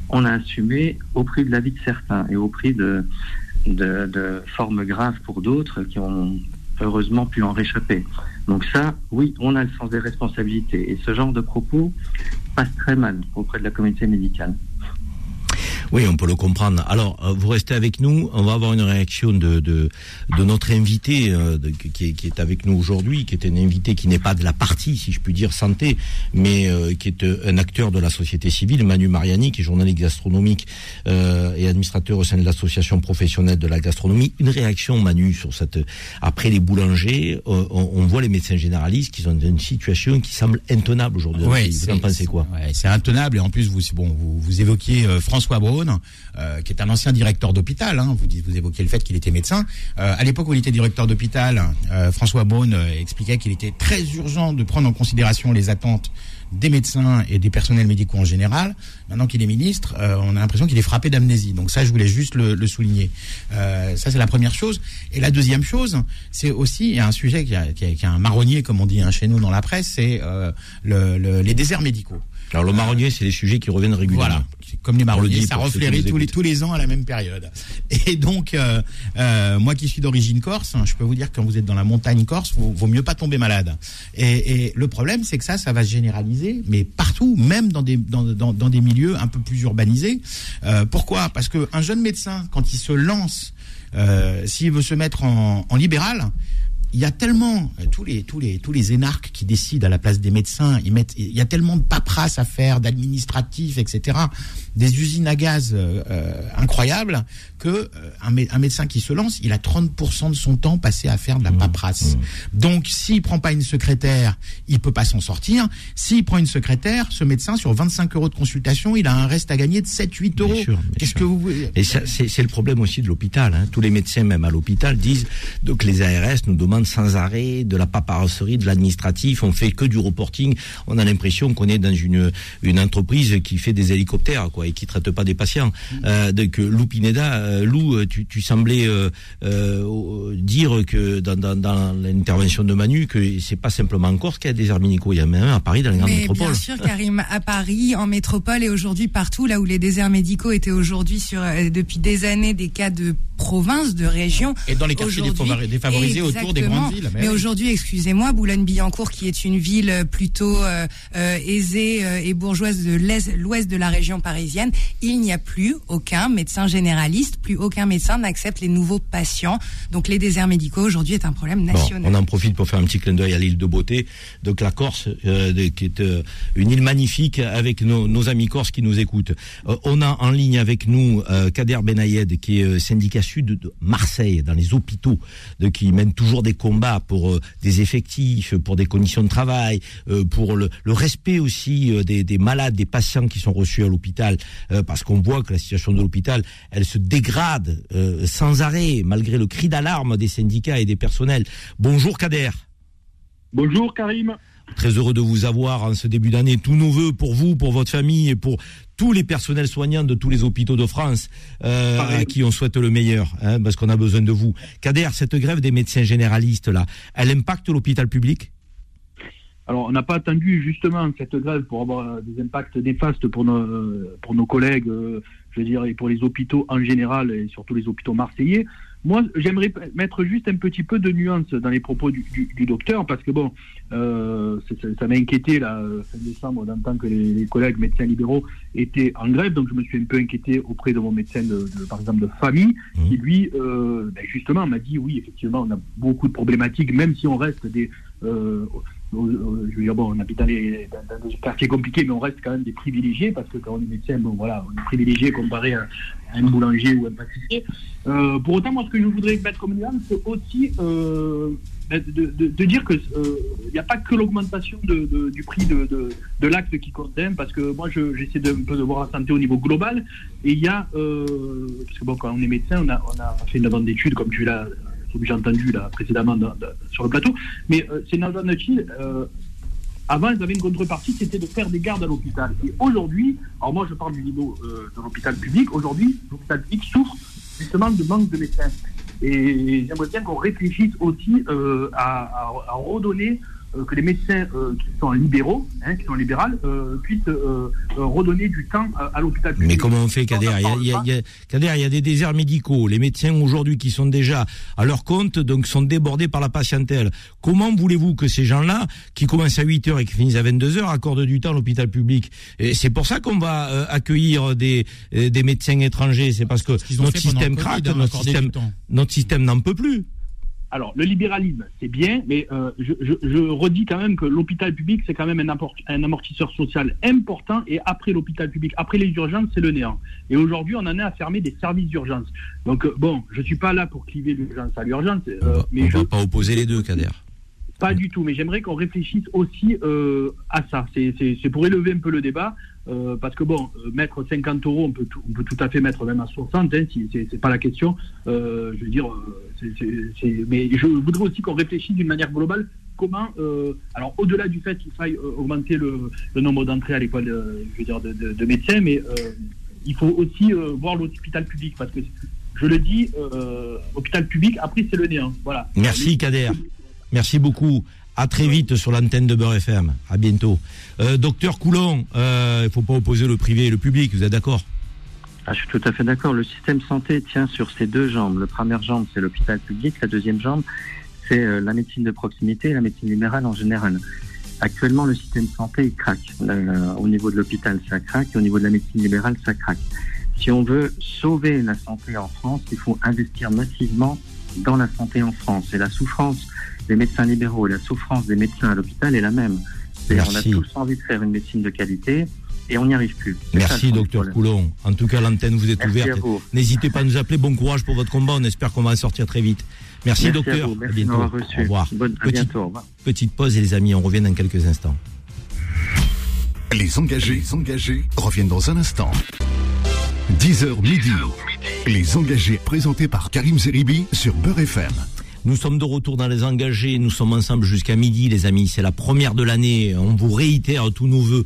G: On a assumé au prix de la vie de certains et au prix de, de, de formes graves pour d'autres qui ont heureusement pu en réchapper. Donc ça, oui, on a le sens des responsabilités. Et ce genre de propos passe très mal auprès de la communauté médicale.
B: Oui, on peut le comprendre. Alors, euh, vous restez avec nous. On va avoir une réaction de, de, de notre invité euh, de, qui, est, qui, est, avec nous aujourd'hui, qui est un invité qui n'est pas de la partie, si je puis dire, santé, mais euh, qui est un acteur de la société civile, Manu Mariani, qui est journaliste gastronomique euh, et administrateur au sein de l'association professionnelle de la gastronomie. Une réaction, Manu, sur cette... Après les boulangers, on, on, voit les médecins généralistes qui sont dans une situation qui semble intenable aujourd'hui.
E: Oui,
B: vous en pensez quoi?
E: ouais, C'est intenable et en plus, vous, bon, vous, vous évoquiez François Braun, euh, qui est un ancien directeur d'hôpital. Hein, vous, vous évoquiez le fait qu'il était médecin. Euh, à l'époque où il était directeur d'hôpital, euh, François Beaune expliquait qu'il était très urgent de prendre en considération les attentes des médecins et des personnels médicaux en général. Maintenant qu'il est ministre, on a l'impression qu'il est frappé d'amnésie. Donc ça, je voulais juste le, souligner. Ça, c'est la première chose. Et la deuxième chose, c'est aussi il y a un sujet qui a un marronnier, comme on dit hein, chez nous dans la presse, c'est le, le, les déserts médicaux.
B: Alors le marronnier, c'est les sujets qui reviennent régulièrement.
E: Voilà, comme les marronniers, ça reflairait tous les tous les ans à la même période. Et donc, euh, euh, moi qui suis d'origine corse, je peux vous dire que quand vous êtes dans la montagne corse, vaut, vaut mieux pas tomber malade. Et, et le problème, c'est que ça, ça va se généraliser, mais partout, même dans des dans, dans, dans des milieux un peu plus urbanisés. Euh, pourquoi? Parce que un jeune médecin, quand il se lance, euh, s'il veut se mettre en, en libéral, il y a tellement tous les tous les tous les énarques qui décident à la place des médecins, ils mettent il y a tellement de paperasse à faire, d'administratifs, etc. Des usines à gaz euh, incroyables que euh, un, un, médecin qui se lance, il a 30% de son temps passé à faire de la paperasse. Mmh. Donc s'il prend pas une secrétaire, il peut pas s'en sortir. S'il prend une secrétaire, ce médecin sur 25 euros de consultation, il a un reste à gagner de 7-8 euros. Qu'est-ce que vous
B: Et c'est le problème aussi de l'hôpital. Hein. Tous les médecins, même à l'hôpital, disent donc les ARS nous demandent sans arrêt de la paperasserie, de l'administratif. On fait que du reporting. On a l'impression qu'on est dans une une entreprise qui fait des hélicoptères, quoi, et qui traite pas des patients. Mmh. Euh, donc Lou Pineda, euh, Lou, tu, tu semblais euh, euh, dire que dans, dans, dans l'intervention de Manu que c'est pas simplement en Corse qu'il y a des déserts médicaux, il y a même à Paris dans les grandes
C: Mais
B: métropoles.
C: Bien sûr, Karim, à Paris, en métropole et aujourd'hui partout, là où les déserts médicaux étaient aujourd'hui sur euh, depuis des années des cas de province, de région.
E: Et dans les quartiers défavorisés autour des villes.
C: Mais, mais aujourd'hui, excusez-moi, Boulogne-Billancourt, qui est une ville plutôt euh, euh, aisée euh, et bourgeoise de l'ouest de la région parisienne, il n'y a plus aucun médecin généraliste, plus aucun médecin n'accepte les nouveaux patients. Donc les déserts médicaux aujourd'hui est un problème national.
B: Bon, on en profite pour faire un petit clin d'œil à l'île de Beauté, donc la Corse, de, qui est une île magnifique avec nos, nos, amis corses qui nous écoutent. on a en ligne avec nous Kader Benayed, qui est syndicat sud de Marseille, dans les hôpitaux, de, qui mènent toujours des combats pour euh, des effectifs, pour des conditions de travail, euh, pour le, le, respect aussi euh, des, des, malades, des patients qui sont reçus à l'hôpital, parce qu'on voit que la situation de l'hôpital, elle se dégrade sans arrêt, malgré le cri d'alarme des syndicats et des personnels. Bonjour Kader.
H: Bonjour Karim.
B: Très heureux de vous avoir en ce début d'année. Tous nos voeux pour vous, pour votre famille et pour tous les personnels soignants de tous les hôpitaux de France euh, à qui on souhaite le meilleur, hein, parce qu'on a besoin de vous. Kader, cette grève des médecins généralistes là, elle impacte l'hôpital public?
H: Alors, on n'a pas attendu justement cette grève pour avoir des impacts néfastes pour nos, pour nos collègues, euh, je veux dire, et pour les hôpitaux en général, et surtout les hôpitaux marseillais. Moi, j'aimerais mettre juste un petit peu de nuance dans les propos du, docteur, parce que bon, euh, ça m'a inquiété là, fin décembre, d'entendre que les, collègues médecins libéraux étaient en grève, donc je me suis un peu inquiété auprès de mon médecin, de, par exemple, de famille, mmh. qui lui, euh, ben justement, m'a dit oui, effectivement, on a beaucoup de problématiques, même si on reste des euh, je veux dire, bon, on habite dans, des quartiers compliqués, mais on reste quand même des privilégiés, parce que quand on est médecin, bon, voilà, on est privilégié comparé à, un boulanger ou un pâtissier. Euh, pour autant, moi, ce que je voudrais mettre comme nuance, c'est aussi euh, de, dire qu'il euh, n'y a pas que l'augmentation du prix de, l'acte qui compte, parce que moi, j'essaie de, un peu de voir la santé au niveau global, et il y a, parce que bon, quand on est médecin, on a, on a fait une demande d'études, comme tu l'as que j'ai entendu là précédemment sur le plateau. Mais euh, ces Navanachi, euh, avant, ils avaient une contrepartie, c'était de faire des gardes à l'hôpital. Et aujourd'hui, alors moi je parle du niveau euh, de l'hôpital public, aujourd'hui, l'hôpital public souffre justement de manque de médecins. Et j'aimerais bien qu'on réfléchisse aussi à, redonner euh, que les médecins euh, qui sont libéraux, hein, qui sont libérales, euh, puissent redonner du temps à, l'hôpital
B: public. Mais comment on fait, Kader il y, a, il y a des déserts médicaux. Les médecins aujourd'hui qui sont déjà à leur compte, donc sont débordés par la patientèle. Comment voulez-vous que ces gens-là, qui commencent à 8 heures et qui finissent à 22 heures, accordent du temps à l'hôpital public Et c'est pour ça qu'on va accueillir des, des médecins étrangers. C'est parce que notre système craque, notre système, notre système n'en peut plus.
H: Alors, le libéralisme, c'est bien, mais euh, je, redis quand même que l'hôpital public, c'est quand même un, un, amortisseur social important. Et après l'hôpital public, après les urgences, c'est le néant. Et aujourd'hui, on en est à fermer des services d'urgence. Donc, euh, bon, je ne suis pas là pour cliver l'urgence à l'urgence.
B: Euh, mais je ne pas opposer les deux, Kader.
H: Pas du tout, mais j'aimerais qu'on réfléchisse aussi à ça. C'est pour élever un peu le débat. Euh, parce que bon, euh, mettre 50 euros, on peut, tout, on peut tout à fait mettre même à 60, hein, si, c'est pas la question. Euh, je veux dire, mais je voudrais aussi qu'on réfléchisse d'une manière globale comment, alors au-delà du fait qu'il faille augmenter le, nombre d'entrées à l'école, je veux dire, de, médecins, mais il faut aussi voir l'hôpital public, parce que je le dis, hôpital public, après c'est le néant. Voilà.
B: Merci Kader. Merci beaucoup. À très vite sur l'antenne de Beurre FM. À bientôt. Euh, docteur Coulon, euh, il ne faut pas opposer le privé et le public, vous êtes d'accord?
I: Ah, Je suis tout à fait d'accord. Le système santé tient sur ses deux jambes. La première jambe, c'est l'hôpital public. La deuxième jambe, c'est euh, la médecine de proximité et la médecine libérale en général. Actuellement, le système santé, il craque. au niveau de l'hôpital, ça craque. Et au niveau de la médecine libérale, ça craque. Si on veut sauver la santé en France, il faut investir massivement dans la santé en France. Et la souffrance des médecins libéraux et la souffrance des médecins à l'hôpital est la même. On a tous envie de faire une médecine de qualité et on n'y arrive plus.
B: Merci, docteur Coulon. En tout cas, l'antenne vous est ouverte. N'hésitez pas à nous appeler. Bon courage pour votre combat. On espère qu'on va en sortir très vite. Merci, docteur.
I: À, bientôt. Au revoir.
B: petite, petite pause et les amis, on revient dans quelques instants.
A: Les engagés, les engagés reviennent dans un instant. 10h midi. Les engagés présentés par Karim Zeribi sur Beurre FM.
B: Nous sommes de retour dans les engagés. Nous sommes ensemble jusqu'à midi, les amis. C'est la première de l'année. On vous réitère tous nos voeux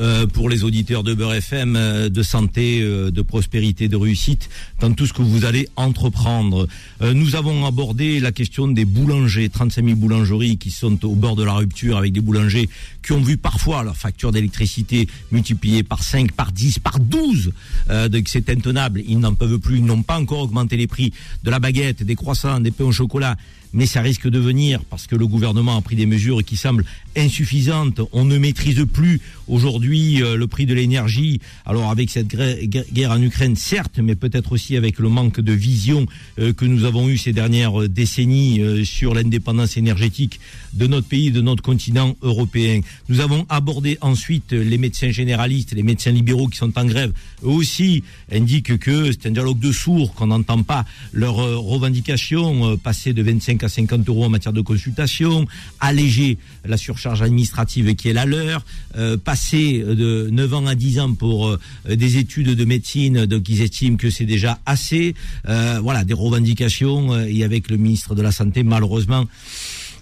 B: euh, pour les auditeurs de Beurre FM, euh, de santé, euh, de prospérité, de réussite dans tout ce que vous allez entreprendre. nous avons abordé la question des boulangers, 35 000 boulangeries qui sont au bord de la rupture avec des boulangers qui ont vu parfois leur facture d'électricité multipliée par 5, par 10, par 12. donc c'est intenable. Ils n'en peuvent plus. Ils n'ont pas encore augmenté les prix de la baguette, des croissants, des pains au chocolat mais ça risque de venir parce que le gouvernement a pris des mesures qui semblent insuffisantes. On ne maîtrise plus aujourd'hui euh, le prix de l'énergie, alors avec cette guerre en Ukraine, certes, mais peut-être aussi avec le manque de vision euh, que nous avons eu ces dernières décennies sur l'indépendance énergétique de notre pays, de notre continent européen. Nous avons abordé ensuite les médecins généralistes, les médecins libéraux qui sont en grève. Eux aussi indiquent que c'est un dialogue de sourds, qu'on n'entend pas leurs revendications, passer de 25 à 50 euros en matière de consultation, alléger la surcharge administrative qui est la leur, euh, passer de 9 ans à 10 ans pour euh, des études de médecine, donc ils estiment que c'est déjà assez. Euh, voilà, des revendications, et avec le ministre de la Santé, malheureusement,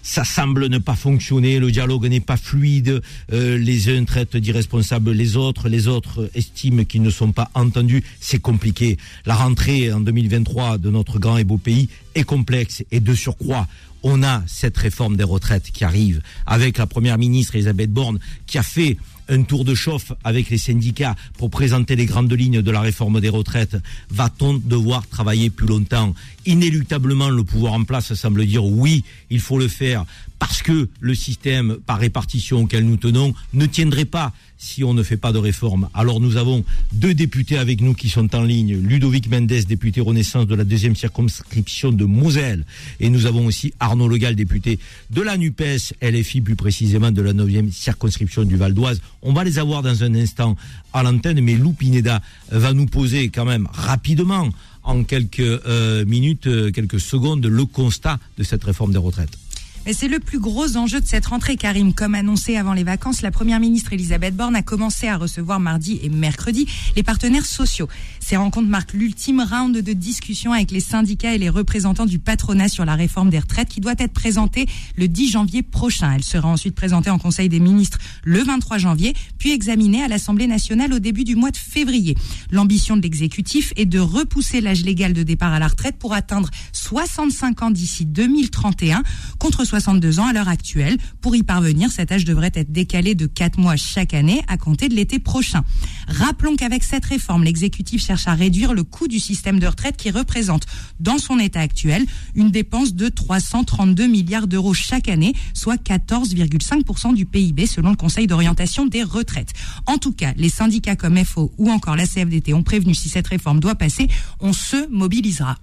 B: ça semble ne pas fonctionner, le dialogue n'est pas fluide, les uns traitent d'irresponsables les autres, les autres estiment qu'ils ne sont pas entendus, c'est compliqué. La rentrée en 2023 de notre grand et beau pays est complexe et de surcroît, on a cette réforme des retraites qui arrive avec la première ministre Elisabeth Borne qui a fait un tour de chauffe avec les syndicats pour présenter les grandes lignes de la réforme des retraites, va-t-on devoir travailler plus longtemps? Inéluctablement, le pouvoir en place semble dire oui, il faut le faire parce que le système par répartition auquel nous tenons ne tiendrait pas si on ne fait pas de réforme. Alors nous avons deux députés avec nous qui sont en ligne. Ludovic Mendes, député Renaissance de la deuxième circonscription de Moselle. Et nous avons aussi Arnaud Legal, député de la NUPES, LFI plus précisément de la neuvième circonscription du Val d'Oise. On va les avoir dans un instant à l'antenne, mais Lou Pineda va nous poser quand même rapidement, en quelques euh, minutes, euh, quelques secondes, le constat de cette réforme des retraites.
C: Mais c'est le plus gros enjeu de cette rentrée, Karim. Comme annoncé avant les vacances, la première ministre Elisabeth Borne a commencé à recevoir mardi et mercredi les partenaires sociaux. Ces rencontres marquent l'ultime round de discussion avec les syndicats et les représentants du patronat sur la réforme des retraites qui doit être présentée le 10 janvier prochain. Elle sera ensuite présentée en Conseil des ministres le 23 janvier, puis examinée à l'Assemblée nationale au début du mois de février. L'ambition de l'exécutif est de repousser l'âge légal de départ à la retraite pour atteindre 65 ans d'ici 2031 contre 62 ans à l'heure actuelle. Pour y parvenir, cet âge devrait être décalé de 4 mois chaque année à compter de l'été prochain. Rappelons qu'avec cette réforme, l'exécutif cherche à réduire le coût du système de retraite qui représente, dans son état actuel, une dépense de 332 milliards d'euros chaque année, soit 14,5% du PIB selon le Conseil d'orientation des retraites. En tout cas, les syndicats comme FO ou encore la CFDT ont prévenu si cette réforme doit passer, on se mobilisera.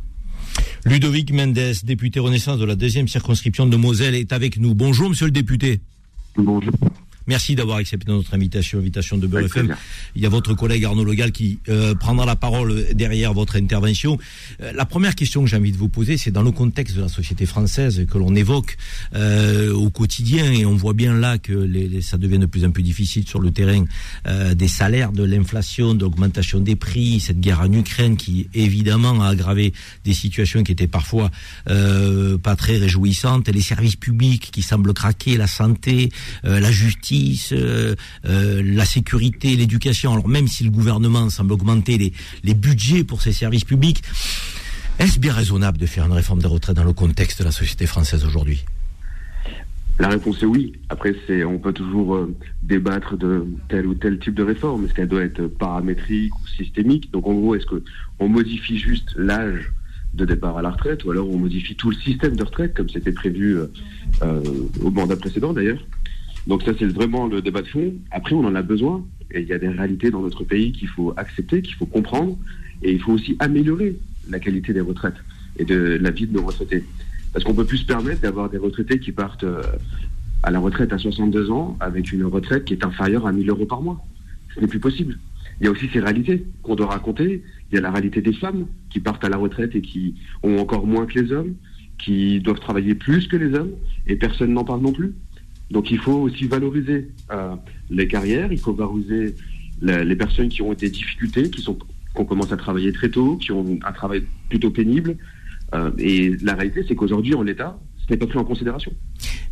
B: Ludovic Mendes, député Renaissance de la deuxième circonscription de Moselle, est avec nous. Bonjour, monsieur le député.
J: Bonjour.
B: Merci d'avoir accepté notre invitation, invitation de Beurre FM. Il y a votre collègue Arnaud Legal qui euh, prendra la parole derrière votre intervention. Euh, la première question que j'ai envie de vous poser, c'est dans le contexte de la société française que l'on évoque euh, au quotidien, et on voit bien là que les, ça devient de plus en plus difficile sur le terrain des salaires, de l'inflation, de l'augmentation des prix, cette guerre en Ukraine qui évidemment a aggravé des situations qui étaient parfois pas très réjouissantes, les services publics qui semblent craquer, la santé, la justice euh, euh, la sécurité, l'éducation. Alors même si le gouvernement semble augmenter les, budgets pour ces services publics, est-ce bien raisonnable de faire une réforme des retraites dans le contexte de la société française aujourd'hui?
J: La réponse est oui. Après, c'est, on peut toujours euh, débattre de tel ou tel type de réforme. Est-ce qu'elle doit être paramétrique ou systémique? Donc, en gros, est-ce que on modifie juste l'âge de départ à la retraite, ou alors on modifie tout le système de retraite, comme c'était prévu au mandat précédent d'ailleurs? Donc ça, c'est vraiment le débat de fond. Après, on en a besoin. Et il y a des réalités dans notre pays qu'il faut accepter, qu'il faut comprendre. Et il faut aussi améliorer la qualité des retraites et de la vie de nos retraités. Parce qu'on peut plus se permettre d'avoir des retraités qui partent euh, à la retraite à 62 ans avec une retraite qui est inférieure à 1000 euros par mois. Ce n'est plus possible. Il y a aussi ces réalités qu'on doit raconter. Il y a la réalité des femmes qui partent à la retraite et qui ont encore moins que les hommes, qui doivent travailler plus que les hommes, et personne n'en parle non plus. Donc il faut aussi valoriser euh, les carrières, il faut valoriser les, personnes qui ont des difficultés, qui sont qu'on commence à travailler très tôt, qui ont un travail plutôt pénible. Euh, et la réalité, c'est qu'aujourd'hui, en l'état, n'est pas pris en considération.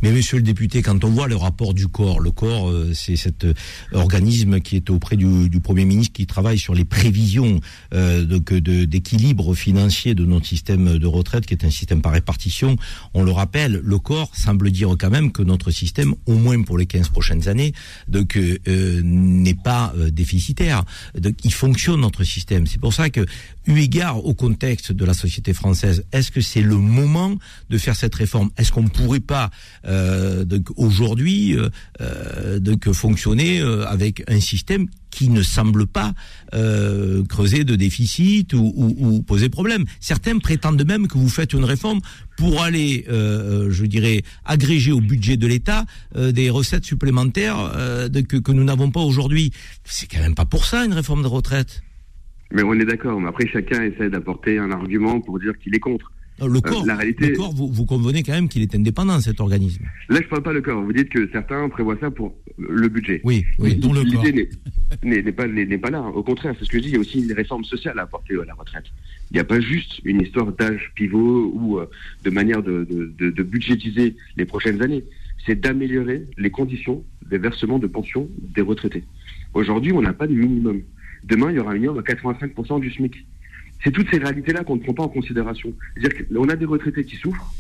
B: Mais monsieur le député, quand on voit le rapport du corps, le corps, euh, c'est cet euh, organisme qui est auprès du, Premier ministre qui travaille sur les prévisions euh, d'équilibre financier de notre système de retraite, qui est un système par répartition. On le rappelle, le corps semble dire quand même que notre système, au moins pour les 15 prochaines années, n'est pas déficitaire. Donc il fonctionne notre système. C'est pour ça que, eu égard au contexte de la société française, est-ce que c'est le moment de faire cette réforme? Est-ce qu'on ne pourrait pas euh, aujourd'hui euh, euh, fonctionner avec un système qui ne semble pas creuser de déficit ou, poser problème? Certains prétendent même que vous faites une réforme pour aller, je dirais, agréger au budget de l'État des recettes supplémentaires que, que nous n'avons pas aujourd'hui. C'est quand même pas pour ça une réforme de retraite.
J: Mais on est d'accord. Mais après, chacun essaie d'apporter un argument pour dire qu'il est contre.
B: Euh, Le
J: Euh,
B: corps,
J: la réalité-
B: le corps vous, vous convenez quand même qu'il est indépendant cet organisme.
J: Là, je parle pas le corps. Vous dites que certains prévoient ça pour le budget.
B: Oui, oui.
E: dont le corps.
J: N'est- pas, là. Au contraire, c'est ce que je dis. Il y a aussi une réforme sociale à apporter à la retraite. Il n'y a pas juste une histoire d'âge pivot ou euh, de manière de, de, de, de budgétiser les prochaines années. C'est d'améliorer les conditions des versements de pension des retraités. Aujourd'hui, on n'a pas de minimum. Demain, il y aura un minimum à 85% du SMIC. C'est toutes ces réalités-là qu'on ne prend pas en considération. C'est-à-dire qu'on a des retraités qui souffrent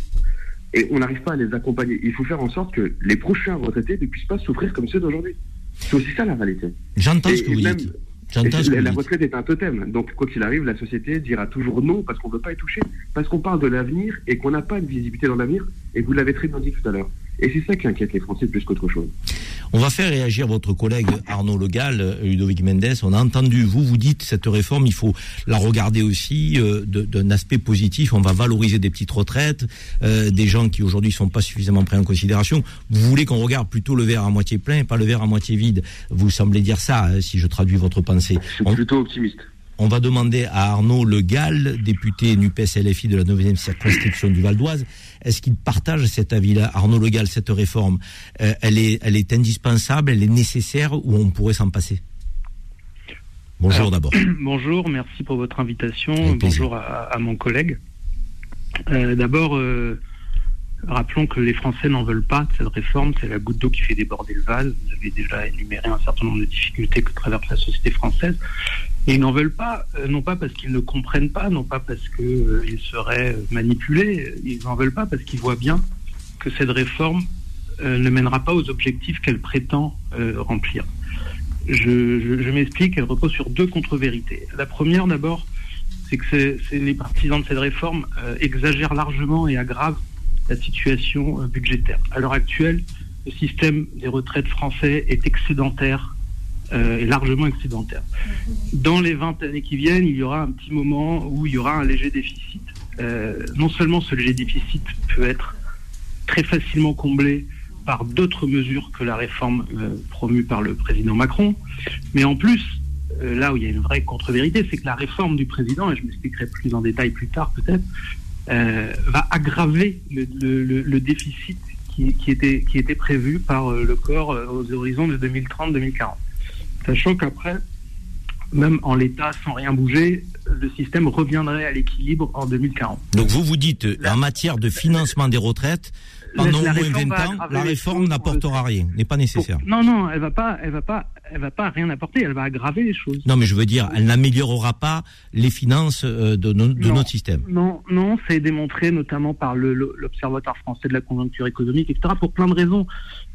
J: et on n'arrive pas à les accompagner. Il faut faire en sorte que les prochains retraités ne puissent pas souffrir comme ceux d'aujourd'hui. C'est aussi ça la réalité.
B: J'entends ce que vous
J: même-
B: dites.
J: La, retraite est un totem. Donc, quoi qu'il arrive, la société dira toujours non parce qu'on ne veut pas y toucher. Parce qu'on parle de l'avenir et qu'on n'a pas de visibilité dans l'avenir. Et vous l'avez très bien dit tout à l'heure. Et c'est ça qui inquiète les Français plus qu'autre chose.
B: On va faire réagir votre collègue Arnaud Legal, Ludovic Mendes. On a entendu, vous, vous dites, cette réforme, il faut la regarder aussi euh, d'un aspect positif. On va valoriser des petites retraites, euh, des gens qui aujourd'hui sont pas suffisamment pris en considération. Vous voulez qu'on regarde plutôt le verre à moitié plein et pas le verre à moitié vide. Vous semblez dire ça, hein, si je traduis votre pensée.
J: Je suis
B: On-
J: plutôt optimiste.
B: On va demander à Arnaud Le Gall, député NUPES LFI de la 9e circonscription du Val d'Oise, est-ce qu'il partage cet avis-là Arnaud Le Gall, cette réforme, euh, elle, est, elle est indispensable, elle est nécessaire ou on pourrait s'en passer? Bonjour d'abord.
K: Bonjour, merci pour votre invitation. Bonjour à, à mon collègue. Euh, D'abord, euh, rappelons que les Français n'en veulent pas de cette réforme. C'est la goutte d'eau qui fait déborder le vase. Vous avez déjà énuméré un certain nombre de difficultés que traverse la société française. Et ils n'en veulent pas, euh, non pas parce qu'ils ne comprennent pas, non pas parce qu'ils seraient manipulés. Ils n'en veulent pas parce qu'ils voient bien que cette réforme euh, ne mènera pas aux objectifs qu'elle prétend euh, remplir. Je, m'explique, elle repose sur deux contre-vérités. La première, d'abord, c'est que les partisans de cette réforme euh, exagèrent largement et aggravent la situation euh, budgétaire. À l'heure actuelle, le système des retraites français est excédentaire, euh, est largement excédentaire. Dans les 20 années qui viennent, il y aura un petit moment où il y aura un léger déficit. Euh, non seulement ce léger déficit peut être très facilement comblé par d'autres mesures que la réforme euh, promue par le président Macron, mais en plus, là où il y a une vraie contre-vérité, c'est que la réforme du président, et je m'expliquerai plus en détail plus tard peut-être, va aggraver le, déficit qui, était, qui était prévu par le corps aux horizons de 2030-2040. Sachant qu'après, même en l'état, sans rien bouger, le système reviendrait à l'équilibre en 2040.
B: Donc vous vous dites, en matière de financement des retraites, pendant
K: La- la
B: au moins
K: réforme
B: 20
K: va
B: ans, la réforme n'apportera rien, n'est pas nécessaire.
K: Non, non, elle va pas, elle va pas, elle va pas rien apporter. Elle va aggraver les choses.
B: Non, mais je veux dire, elle n'améliorera pas les finances euh, de, no- de
K: Non.
B: notre système.
K: Non, non, c'est démontré notamment par l'Observatoire français de la conjoncture économique, etc. Pour plein de raisons.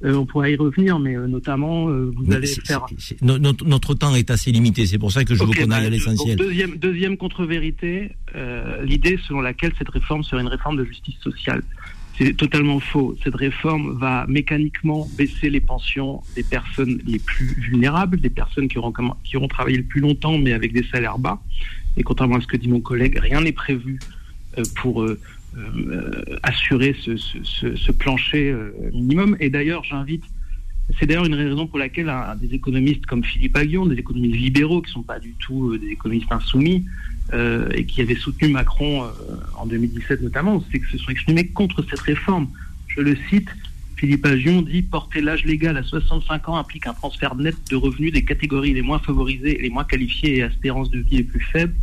K: Euh, on pourrait y revenir, mais euh, notamment, euh, vous
B: Mais
K: allez faire.
B: notre, notre temps est assez limité, c'est pour ça que je
K: Ok,
B: veux qu'on aille
K: bah,
B: à l'essentiel.
K: deuxième, deuxième contre-vérité, euh, l'idée selon laquelle cette réforme serait une réforme de justice sociale. C'est totalement faux. Cette réforme va mécaniquement baisser les pensions des personnes les plus vulnérables, des personnes qui auront, travaillé le plus longtemps mais avec des salaires bas. Et contrairement à ce que dit mon collègue, rien n'est prévu euh, pour euh, euh, assurer ce, plancher minimum. Et d'ailleurs, j'invite c'est d'ailleurs une raison pour laquelle des économistes comme Philippe Aguillon, des économistes libéraux qui ne sont pas du tout euh, des économistes insoumis euh, et qui avaient soutenu Macron euh, en 2017 notamment, c'est que se sont exprimés contre cette réforme. Je le cite, Philippe Agion dit porter l'âge légal à 65 ans implique un transfert net de revenus des catégories les moins favorisées, les moins qualifiées et à espérance de vie les plus faibles,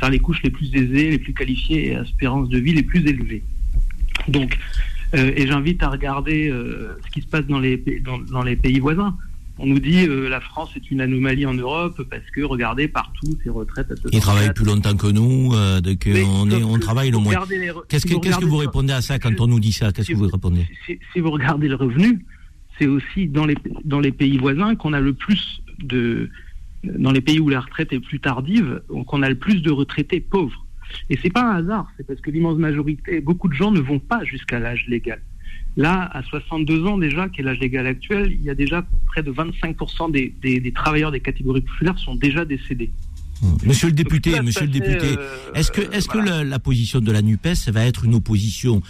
K: vers les couches les plus aisées, les plus qualifiées et à espérance de vie les plus élevées. Donc, et j'invite à regarder euh, ce qui se passe dans les, dans, dans les pays voisins. On nous dit euh, la France est une anomalie en Europe parce que regardez partout ces retraites à 64.
B: Ils travaillent plus longtemps que nous, euh, euh, on, est, travaille le moins. Qu'est-ce
K: si
B: que, que vous répondez à ça quand on nous dit ça? Qu'est-ce que vous répondez?
K: si, si vous regardez le revenu, c'est aussi dans les, dans les pays voisins qu'on a le plus de. Dans les pays où la retraite est plus tardive, qu'on a le plus de retraités pauvres. Et c'est pas un hasard, c'est parce que l'immense majorité, beaucoup de gens ne vont pas jusqu'à l'âge légal. Là, à 62 ans déjà, qui est l'âge légal actuel, il y a déjà près de 25% des, des, des travailleurs des catégories populaires sont déjà décédés.
B: Monsieur le député, monsieur le député,
K: euh,
B: est-ce que, est-ce que la, la position de la NUPES va être une opposition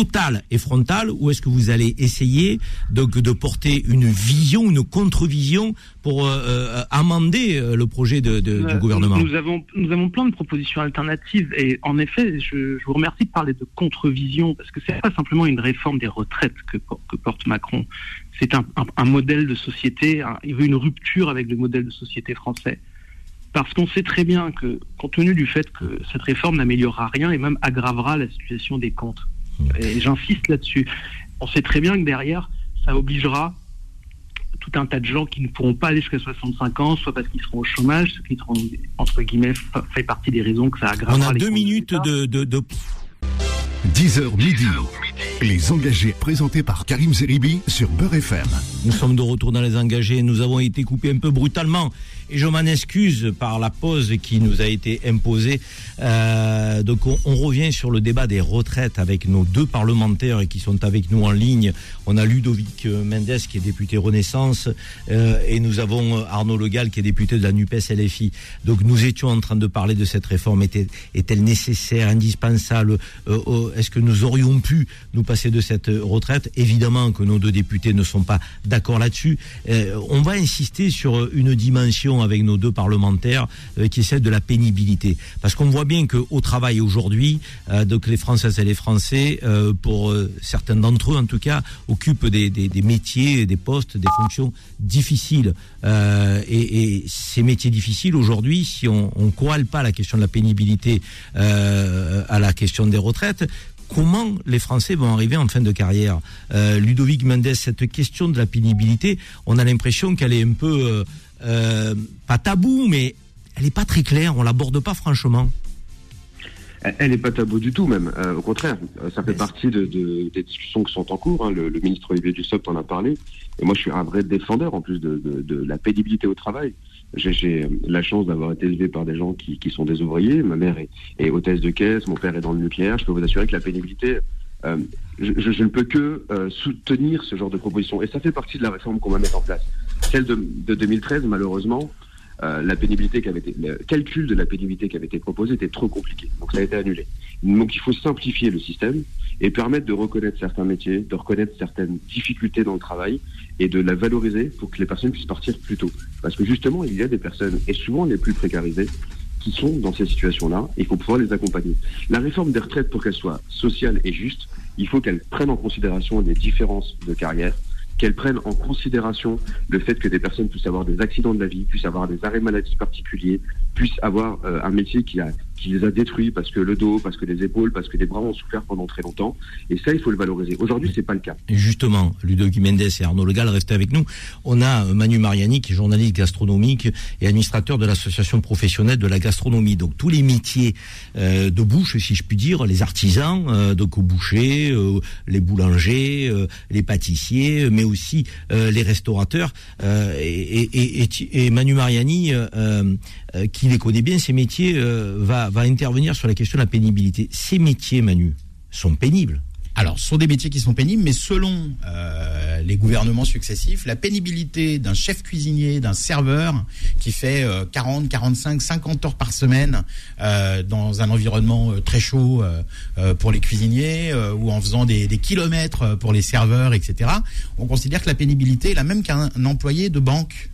B: totale et frontale ou est-ce que vous allez essayer de porter une vision, une contre-vision pour euh, euh, amender euh, le projet de, de- du gouvernement?
K: Nous avons, nous avons plein de propositions alternatives et en effet, je, je vous remercie de parler de contre-vision parce que c'est pas simplement une réforme des retraites que, por- que porte Macron. C'est un, un- un modèle de société, un- il veut une rupture avec le modèle de société français. Parce qu'on sait très bien que, compte tenu du fait que cette réforme n'améliorera rien et même aggravera la situation des comptes, et j'insiste là-dessus, on sait très bien que derrière, ça obligera tout un tas de gens qui ne pourront pas aller jusqu'à 65 ans, soit parce qu'ils seront au chômage, ce qui seront, entre guillemets, fa- fait partie des raisons que ça aggravera.
B: On a
K: les
B: deux minutes de, de
A: 10h midi. Les engagés présentés par Karim Zeribi sur Beurre FM.
B: Nous sommes de retour dans les engagés. Nous avons été coupés un peu brutalement. Et je m'en excuse par la pause qui nous a été imposée. Euh, donc on, revient sur le débat des retraites avec nos deux parlementaires qui sont avec nous en ligne. On a Ludovic Mendes qui est député Renaissance euh, et nous avons Arnaud Legal qui est député de la NUPES LFI. Donc nous étions en train de parler de cette réforme. Est-elle nécessaire, indispensable Euh, euh, Est-ce que nous aurions pu nous passer de cette retraite? Évidemment que nos deux députés ne sont pas d'accord là-dessus. Euh, on va insister sur une dimension avec nos deux parlementaires euh, qui est celle de la pénibilité. Parce qu'on voit bien qu'au travail aujourd'hui, euh, donc les Françaises et les Français, euh, pour certains d'entre eux en tout cas, occupent des, métiers, des postes, des fonctions difficiles. Et, ces métiers difficiles aujourd'hui, si on ne corrèle pas la question de la pénibilité à la question des retraites, comment les Français vont arriver en fin de carrière? Ludovic Mendes, cette question de la pénibilité, on a l'impression qu'elle est un peu, euh, pas tabou, mais elle n'est pas très claire, on l'aborde pas franchement.
J: Elle n'est pas tabou du tout, même. Euh, au contraire, euh, ça fait partie de, de- des discussions qui sont en cours. hein. Le, le ministre Olivier Dussopt en a parlé. Et moi, je suis un vrai défendeur, en plus, de, la pénibilité au travail. J'ai- la chance d'avoir été élevé par des gens qui, qui sont des ouvriers. Ma mère est, est hôtesse de caisse, mon père est dans le nucléaire. Je peux vous assurer que la pénibilité, euh, je, ne peux que euh, soutenir ce genre de proposition. Et ça fait partie de la réforme qu'on va mettre en place. Celle de, de 2013, malheureusement, euh, la pénibilité qui avait été, le calcul de la pénibilité qui avait été proposé était trop compliqué. Donc ça a été annulé. Donc il faut simplifier le système et permettre de reconnaître certains métiers, de reconnaître certaines difficultés dans le travail et de la valoriser pour que les personnes puissent partir plus tôt. Parce que justement, il y a des personnes, et souvent les plus précarisées, sont dans ces situations-là et il faut pouvoir les accompagner. La réforme des retraites, pour qu'elle soit sociale et juste, il faut qu'elle prenne en considération les différences de carrière, qu'elle prenne en considération le fait que des personnes puissent avoir des accidents de la vie, puissent avoir des arrêts maladie particuliers, puissent avoir euh, un métier qui, a, qui les a détruits parce que le dos, parce que les épaules, parce que les bras ont souffert pendant très longtemps. Et ça, il faut le valoriser. Aujourd'hui, c'est pas le cas.
B: Justement, Ludovic Mendes et Arnaud Legal, restez avec nous. On a euh, Manu Mariani, qui est journaliste gastronomique et administrateur de l'association professionnelle de la gastronomie. Donc tous les métiers euh, de bouche, si je puis dire, les artisans, euh, donc au boucher, euh, les boulangers, les pâtissiers, mais aussi les restaurateurs. Et, et, Manu Mariani, qui les connaît bien, ces métiers, euh, va, intervenir sur la question de la pénibilité. Ces métiers, Manu, sont pénibles.
E: Alors, ce sont des métiers qui sont pénibles, mais selon euh, les gouvernements successifs, la pénibilité d'un chef cuisinier, d'un serveur qui fait euh, 40, 45, 50 heures par semaine euh, dans un environnement euh, très chaud pour les cuisiniers ou en faisant des, kilomètres pour les serveurs, etc., on considère que la pénibilité est la même qu'un un employé de banque.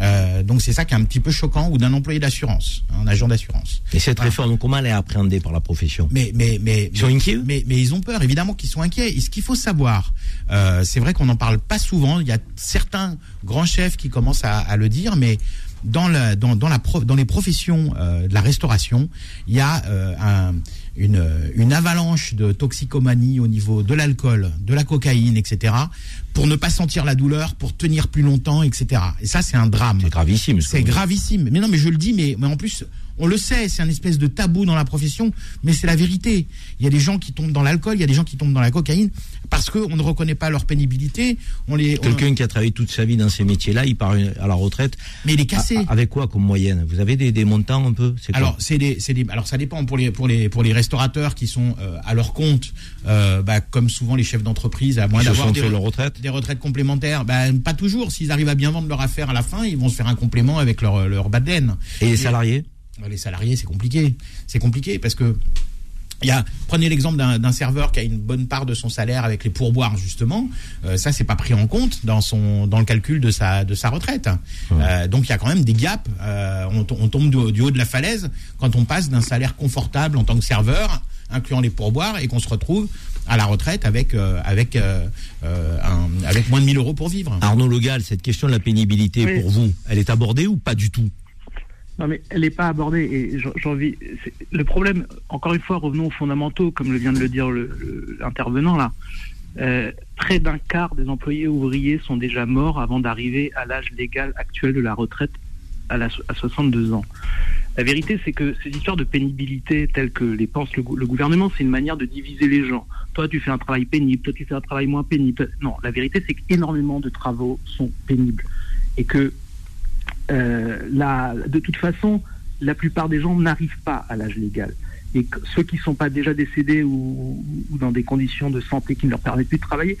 E: Euh, donc c'est ça qui est un petit peu choquant ou d'un employé d'assurance, un agent d'assurance.
B: Et cette réforme, comment elle est appréhendée par la profession?
E: Mais, mais, mais,
B: Ils sont inquiets
E: mais, mais ils ont peur, évidemment qu'ils sont inquiets. Et ce qu'il faut savoir, euh, c'est vrai qu'on n'en parle pas souvent. Il y a certains grands chefs qui commencent à, à le dire, mais dans, la, dans, dans, la prof, dans les professions euh, de la restauration, il y a euh, un, une, une avalanche de toxicomanie au niveau de l'alcool, de la cocaïne, etc., pour ne pas sentir la douleur, pour tenir plus longtemps, etc. Et ça, c'est un drame.
B: C'est gravissime.
E: C'est gravissime. Mais non, mais je le dis, mais, mais en plus, On le sait, c'est un espèce de tabou dans la profession, mais c'est la vérité. Il y a des gens qui tombent dans l'alcool, il y a des gens qui tombent dans la cocaïne parce qu'on ne reconnaît pas leur pénibilité. On les, on-
B: Quelqu'un qui a travaillé toute sa vie dans ces métiers-là, il part à la retraite.
E: Mais il est cassé.
B: A- Avec quoi comme moyenne? Vous avez des, des montants un peu?
E: Alors c'est des, c'est des, alors ça dépend pour les pour les pour les restaurateurs qui sont euh, à leur compte, euh, bah, comme souvent les chefs d'entreprise, à moins d'avoir des,
B: retraite?
E: des retraites complémentaires. Bah, pas toujours. S'ils arrivent à bien vendre leur affaire à la fin, ils vont se faire un complément avec leur leur bas de laine.
B: Et les salariés?
E: Les salariés, c'est compliqué. C'est compliqué parce que il y a, prenez l'exemple d'un serveur qui a une bonne part de son salaire avec les pourboires justement. Euh, ça, c'est pas pris en compte dans son dans le calcul de sa de sa retraite. Euh, donc il y a quand même des gaps. Euh, on, to- on tombe du, du haut de la falaise quand on passe d'un salaire confortable en tant que serveur, incluant les pourboires, et qu'on se retrouve à la retraite avec euh, avec euh, euh, un- avec moins de 1000 euros pour vivre.
B: Arnaud Legal, cette question de la pénibilité
K: Oui.
B: pour vous, elle est abordée ou pas du tout?
K: Non, mais elle n'est pas abordée. Et j'ai Le problème, encore une fois, revenons aux fondamentaux, comme le vient de le dire l'intervenant là. Euh, près d'un quart des employés ouvriers sont déjà morts avant d'arriver à l'âge légal actuel de la retraite à, la, à 62 ans. La vérité, c'est que ces histoires de pénibilité, telles que les pense le, le gouvernement, c'est une manière de diviser les gens. Toi, tu fais un travail pénible, toi, tu fais un travail moins pénible. Non, la vérité, c'est qu'énormément de travaux sont pénibles. Et que la, de toute façon, la plupart des gens n'arrivent pas à l'âge légal. Et ceux qui ne sont pas déjà décédés ou, ou dans des conditions de santé qui ne leur permettent plus de travailler,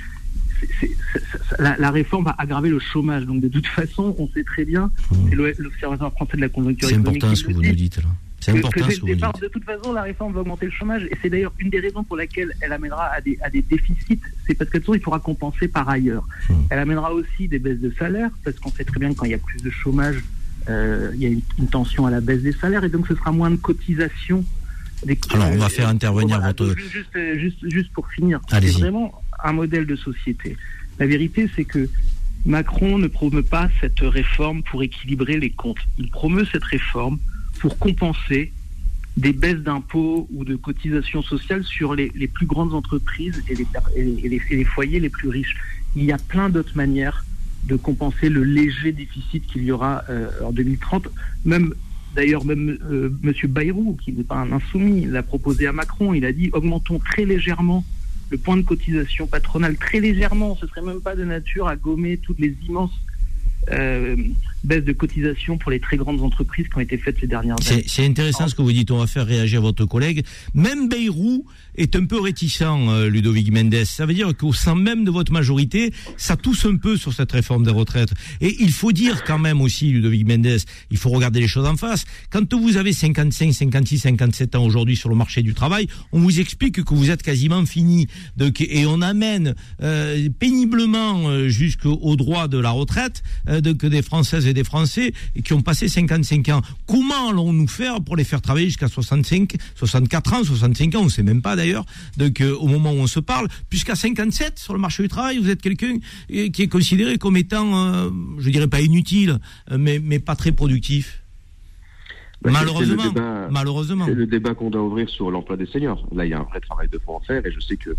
K: c'est- c'est- c'est- c'est- la, la réforme va aggraver le chômage. Donc de toute façon, on sait très bien, c'est l'O- l'Observatoire français de la conjoncture
B: C'est
K: économique
B: important
K: qui
B: ce que vous nous dites là. C'est important ce que vous nous
K: départ,
B: dites.
K: de toute façon, la réforme va augmenter le chômage. Et c'est d'ailleurs une des raisons pour laquelle elle amènera à des, à des déficits. C'est parce que de toute façon, il faudra compenser par ailleurs.
B: Hmm.
K: Elle amènera aussi des baisses de salaire, parce qu'on sait très bien que quand il y a plus de chômage, euh, il y a une, une tension à la baisse des salaires. Et donc, ce sera moins de cotisations. Des-
B: Alors, on va
K: euh,
B: faire intervenir
K: voilà,
B: votre-
K: juste, juste, juste, juste pour finir, c'est vraiment un modèle de société. La vérité, c'est que Macron ne promeut pas cette réforme pour équilibrer les comptes. Il promeut cette réforme pour compenser des baisses d'impôts ou de cotisations sociales sur les, les plus grandes entreprises et les, et les- et les foyers les plus riches. Il y a plein d'autres manières de compenser le léger déficit qu'il y aura euh, en 2030. Même d'ailleurs, même euh, Monsieur Bayrou, qui n'est pas un insoumis, l'a proposé à Macron. Il a dit augmentons très légèrement le point de cotisation patronale, très légèrement. Ce serait même pas de nature à gommer toutes les immenses euh, baisses de cotisation pour les très grandes entreprises qui ont été faites ces dernières années.
B: C'est intéressant ce que vous dites. On va faire réagir votre collègue. Même Bayrou est un peu réticent, euh, Ludovic Mendes. Ça veut dire qu'au sein même de votre majorité, ça tousse un peu sur cette réforme des retraites. Et il faut dire quand même aussi, Ludovic Mendes, il faut regarder les choses en face. Quand vous avez 55, 56, 57 ans aujourd'hui sur le marché du travail, on vous explique que vous êtes quasiment fini. Donc, et on amène euh, péniblement euh, jusqu'au droit de la retraite euh, donc des Françaises et des Français qui ont passé 55 ans. Comment allons-nous faire pour les faire travailler jusqu'à 65, 64 ans, 65 ans On ne sait même pas d'ailleurs. Donc euh, au moment où on se parle, puisqu'à 57 sur le marché du travail, vous êtes quelqu'un euh, qui est considéré comme étant, euh, je dirais pas inutile, euh, mais mais pas très productif.
J: Bah,
B: malheureusement,
J: c'est le débat-
B: malheureusement.
J: C'est le débat qu'on doit ouvrir sur l'emploi des seniors. Là, il y a un vrai travail de fond à faire et je sais que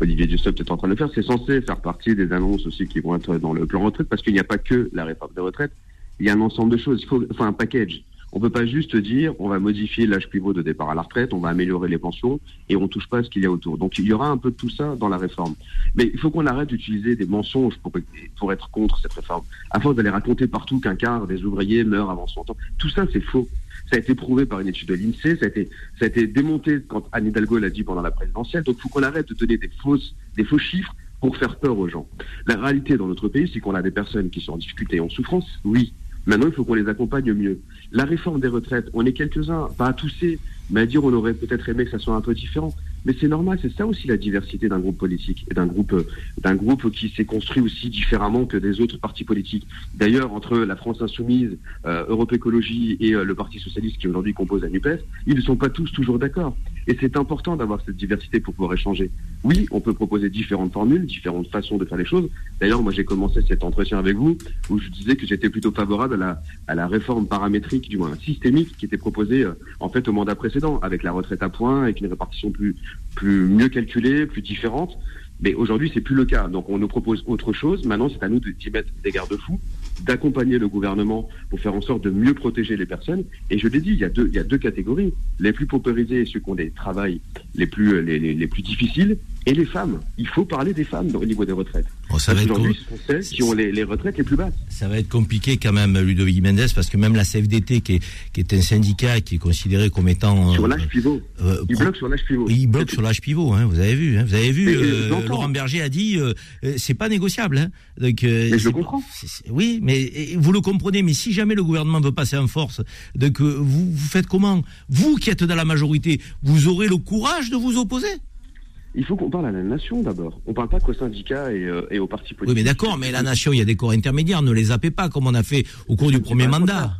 J: Olivier Dussopt est en train de le faire. C'est censé faire partie des annonces aussi qui vont être dans le plan retraite parce qu'il n'y a pas que la réforme des retraites. Il y a un ensemble de choses. Enfin, un package. On peut pas juste dire on va modifier l'âge pivot de départ à la retraite, on va améliorer les pensions et on touche pas à ce qu'il y a autour. Donc il y aura un peu de tout ça dans la réforme. Mais il faut qu'on arrête d'utiliser des mensonges pour, pour être contre cette réforme. À force d'aller raconter partout qu'un quart des ouvriers meurent avant son temps. Tout ça, c'est faux. Ça a été prouvé par une étude de l'INSEE, ça a été, ça a été démonté quand Anne Hidalgo l'a dit pendant la présidentielle. Donc il faut qu'on arrête de donner des fausses, des faux chiffres pour faire peur aux gens. La réalité dans notre pays, c'est qu'on a des personnes qui sont en difficulté et en souffrance, oui. Maintenant, il faut qu'on les accompagne mieux. La réforme des retraites, on est quelques-uns, pas à tousser, mais à dire on aurait peut-être aimé que ça soit un peu différent. Mais c'est normal, c'est ça aussi la diversité d'un groupe politique et d'un groupe, euh, d'un groupe qui s'est construit aussi différemment que des autres partis politiques. D'ailleurs, entre la France insoumise, euh, Europe Écologie et euh, le Parti socialiste qui aujourd'hui compose la Nupes, ils ne sont pas tous toujours d'accord. Et c'est important d'avoir cette diversité pour pouvoir échanger. Oui, on peut proposer différentes formules, différentes façons de faire les choses. D'ailleurs, moi j'ai commencé cet entretien avec vous où je disais que j'étais plutôt favorable à la, à la réforme paramétrique, du moins systémique, qui était proposée euh, en fait au mandat précédent, avec la retraite à points, avec une répartition plus, plus mieux calculée, plus différente. Mais aujourd'hui, c'est plus le cas. Donc, on nous propose autre chose. Maintenant, c'est à nous d'y mettre des garde-fous, d'accompagner le gouvernement pour faire en sorte de mieux protéger les personnes. Et je l'ai dit, il y a deux, catégories. Les plus paupérisés, ceux qui ont des travails les plus, les plus difficiles, et les femmes. Il faut parler des femmes au niveau des retraites.
B: Bon, ça va être com-
J: qui ont les, les retraites les plus basses.
B: Ça va être compliqué quand même, Ludovic Mendes, parce que même la CFDT, qui est, qui est un syndicat qui est considéré comme étant...
J: Sur
B: euh,
J: l'âge pivot.
B: euh,
J: Ils
B: pro-
J: bloquent sur l'âge pivot.
B: Il bloque sur l'âge pivot, hein, vous avez vu. Hein, vous avez vu,
J: euh,
B: euh. Laurent Berger a dit, euh, euh, c'est pas négociable. Hein, donc, euh,
J: Mais je le comprends.
B: oui, mais vous le comprenez. Mais si jamais le gouvernement veut passer en force, donc euh, vous, vous faites comment? Vous qui êtes dans la majorité, vous aurez le courage de vous opposer?
J: Il faut qu'on parle à la nation d'abord. On parle pas qu'aux syndicats et, euh, et aux partis politiques.
B: Oui, mais d'accord. Mais la nation, il y a des corps intermédiaires. Ne les zappez pas comme on a fait au cours du premier mandat.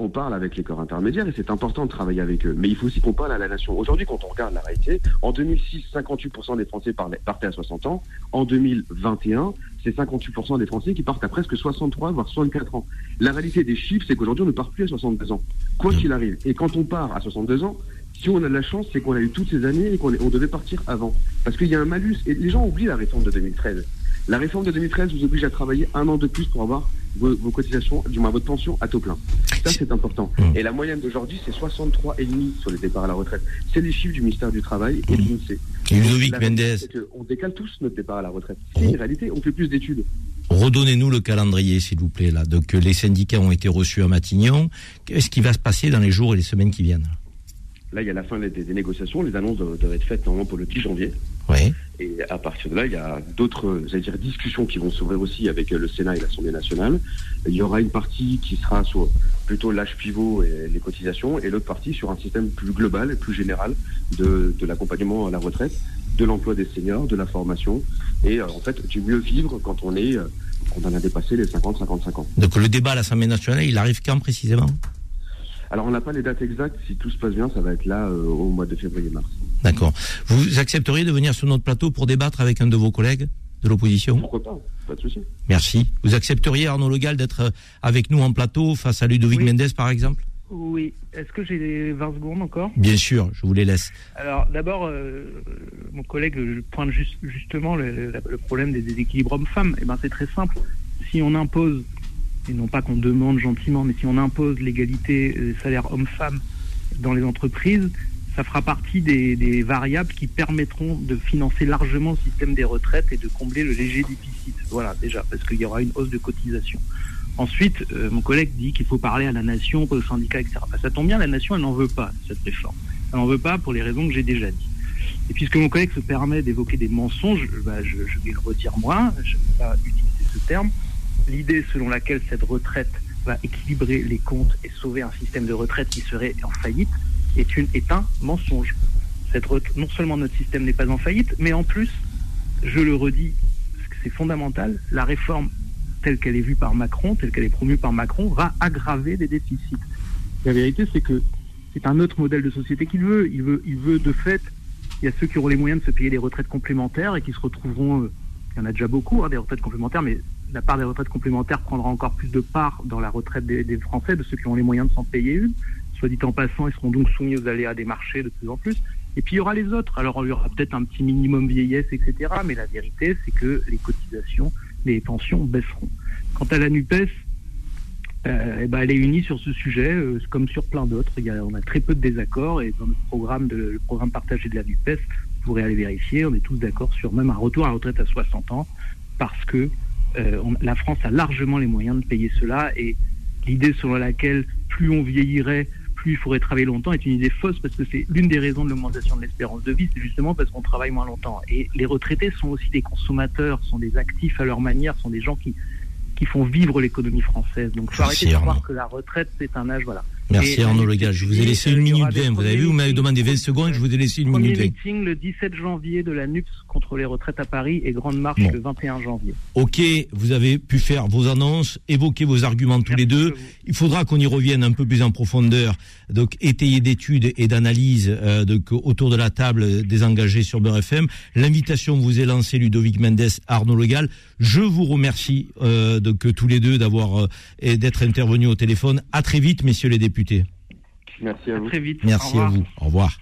J: on parle avec les corps intermédiaires et c'est important de travailler avec eux. Mais il faut aussi qu'on parle à la nation. Aujourd'hui, quand on regarde la réalité, en 2006, 58% des Français partaient à 60 ans. En 2021, c'est 58% des Français qui partent à presque 63, voire 64 ans. La réalité des chiffres, c'est qu'aujourd'hui, on ne part plus à 62 ans. Quoi qu'il arrive. Et quand on part à 62 ans, si on a de la chance, c'est qu'on a eu toutes ces années et qu'on on devait partir avant. Parce qu'il y a un malus. Et les gens oublient la réforme de 2013. La réforme de 2013 vous oblige à travailler un an de plus pour avoir vos, vos cotisations, du moins votre pension à taux plein. Ça, c'est important. Et la moyenne d'aujourd'hui, c'est 63,5 sur les départs à la retraite. C'est les chiffres du ministère du Travail et de l'INSEE.
B: Et Ludovic
J: que On décale tous notre départ à la retraite. C'est une réalité, on fait plus d'études.
B: Redonnez-nous le calendrier, s'il vous plaît. Là, donc euh, les syndicats ont été reçus à Matignon. Qu'est-ce qui va se passer dans les jours et les semaines qui viennent?
J: Là, il y a la fin des, des négociations. Les annonces doivent, doivent être faites normalement pour le 10 janvier.
B: Oui.
J: Et à partir de là, il y a d'autres, dire, discussions qui vont s'ouvrir aussi avec euh, le Sénat et l'Assemblée nationale. Il y aura une partie qui sera sur plutôt l'âge pivot et les cotisations, et l'autre partie sur un système plus global et plus général de, de l'accompagnement à la retraite, de l'emploi des seniors, de la formation, et euh, en fait du mieux vivre quand on est, euh, quand on a dépassé les 50-55 ans.
B: Donc le débat à l'Assemblée nationale, il arrive quand précisément?
J: Alors on n'a pas les dates exactes. Si tout se passe bien, ça va être là euh, au mois de février-mars.
B: D'accord. Vous accepteriez de venir sur notre plateau pour débattre avec un de vos collègues de l'opposition?
J: Pourquoi pas? Pas de souci.
B: Merci. Vous accepteriez, Arnaud Legal, d'être euh, avec nous en plateau face à Ludovic
K: Oui.
B: Mendes, par exemple?
K: Oui. Est-ce que j'ai 20 secondes encore?
B: Bien sûr, je vous les laisse.
K: Alors d'abord, euh, mon collègue pointe juste- justement le, le- le problème des déséquilibres hommes-femmes. Eh ben, c'est très simple. Si on impose, et non pas qu'on demande gentiment, mais si on impose l'égalité euh, salaire homme-femme dans les entreprises, ça fera partie des, variables qui permettront de financer largement le système des retraites et de combler le léger déficit. Voilà, déjà, parce qu'il y aura une hausse de cotisation. Ensuite, euh, mon collègue dit qu'il faut parler à la nation, aux syndicats, etc. Bah, ça tombe bien, la nation, elle n'en veut pas, cette réforme. Elle n'en veut pas pour les raisons que j'ai déjà dit. Et puisque mon collègue se permet d'évoquer des mensonges, bah, je, je vais le redire moi, je ne vais pas utiliser ce terme. L'idée selon laquelle cette retraite va équilibrer les comptes et sauver un système de retraite qui serait en faillite est, un mensonge. Non seulement notre système n'est pas en faillite, mais en plus, je le redis, c'est fondamental, la réforme telle qu'elle est vue par Macron, telle qu'elle est promue par Macron, va aggraver des déficits. La vérité, c'est que c'est un autre modèle de société qu'il veut. Il veut, il veut de fait, il y a ceux qui auront les moyens de se payer des retraites complémentaires et qui se retrouveront, euh, il y en a déjà beaucoup, hein, des retraites complémentaires, mais la part des retraites complémentaires prendra encore plus de part dans la retraite des, Français, de ceux qui ont les moyens de s'en payer une. Soit dit en passant, ils seront donc soumis aux aléas des marchés de plus en plus. Et puis il y aura les autres. Alors il y aura peut-être un petit minimum vieillesse, etc. Mais la vérité, c'est que les cotisations, les pensions baisseront. Quant à la NUPES, euh, eh ben, elle est unie sur ce sujet, euh, comme sur plein d'autres. On a très peu de désaccords et dans notre programme, le programme partagé de la NUPES, vous pourrez aller vérifier, on est tous d'accord sur même un retour à la retraite à 60 ans parce que euh, on- la France a largement les moyens de payer cela et l'idée selon laquelle plus on vieillirait, plus il faudrait travailler longtemps est une idée fausse parce que c'est l'une des raisons de l'augmentation de l'espérance de vie, c'est justement parce qu'on travaille moins longtemps. Et les retraités sont aussi des consommateurs, sont des actifs à leur manière, sont des gens qui qui font vivre l'économie française. Donc, faut
B: Merci,
K: arrêter de croire que la retraite c'est un âge, voilà.
B: Merci
K: Et
B: Arnaud
K: la
B: Legal. Je vous ai laissé une
K: il
B: minute
K: des
B: 20. Vous avez vu, vous m'avez demandé 20
K: meetings-
B: secondes, je vous ai laissé une minute 20.
K: meeting le 17 janvier de la NUPS contre les retraites à Paris et grande marche
B: Bon.
K: le 21 janvier.
B: Ok, vous avez pu faire vos annonces, évoquer vos arguments tous les deux. Il faudra qu'on y revienne un peu plus en profondeur, donc étayer d'études et d'analyses euh, donc, autour de la table des engagés sur Beurre FM. L'invitation vous est lancée, Ludovic Mendes, Arnaud Legal. Je vous remercie euh, donc tous les deux d'avoir euh, et d'être intervenus au téléphone. À très vite, messieurs les députés.
J: Merci à, vous.
K: Très vite.
B: Merci
K: Au
B: à
K: revoir.
B: vous. Au revoir.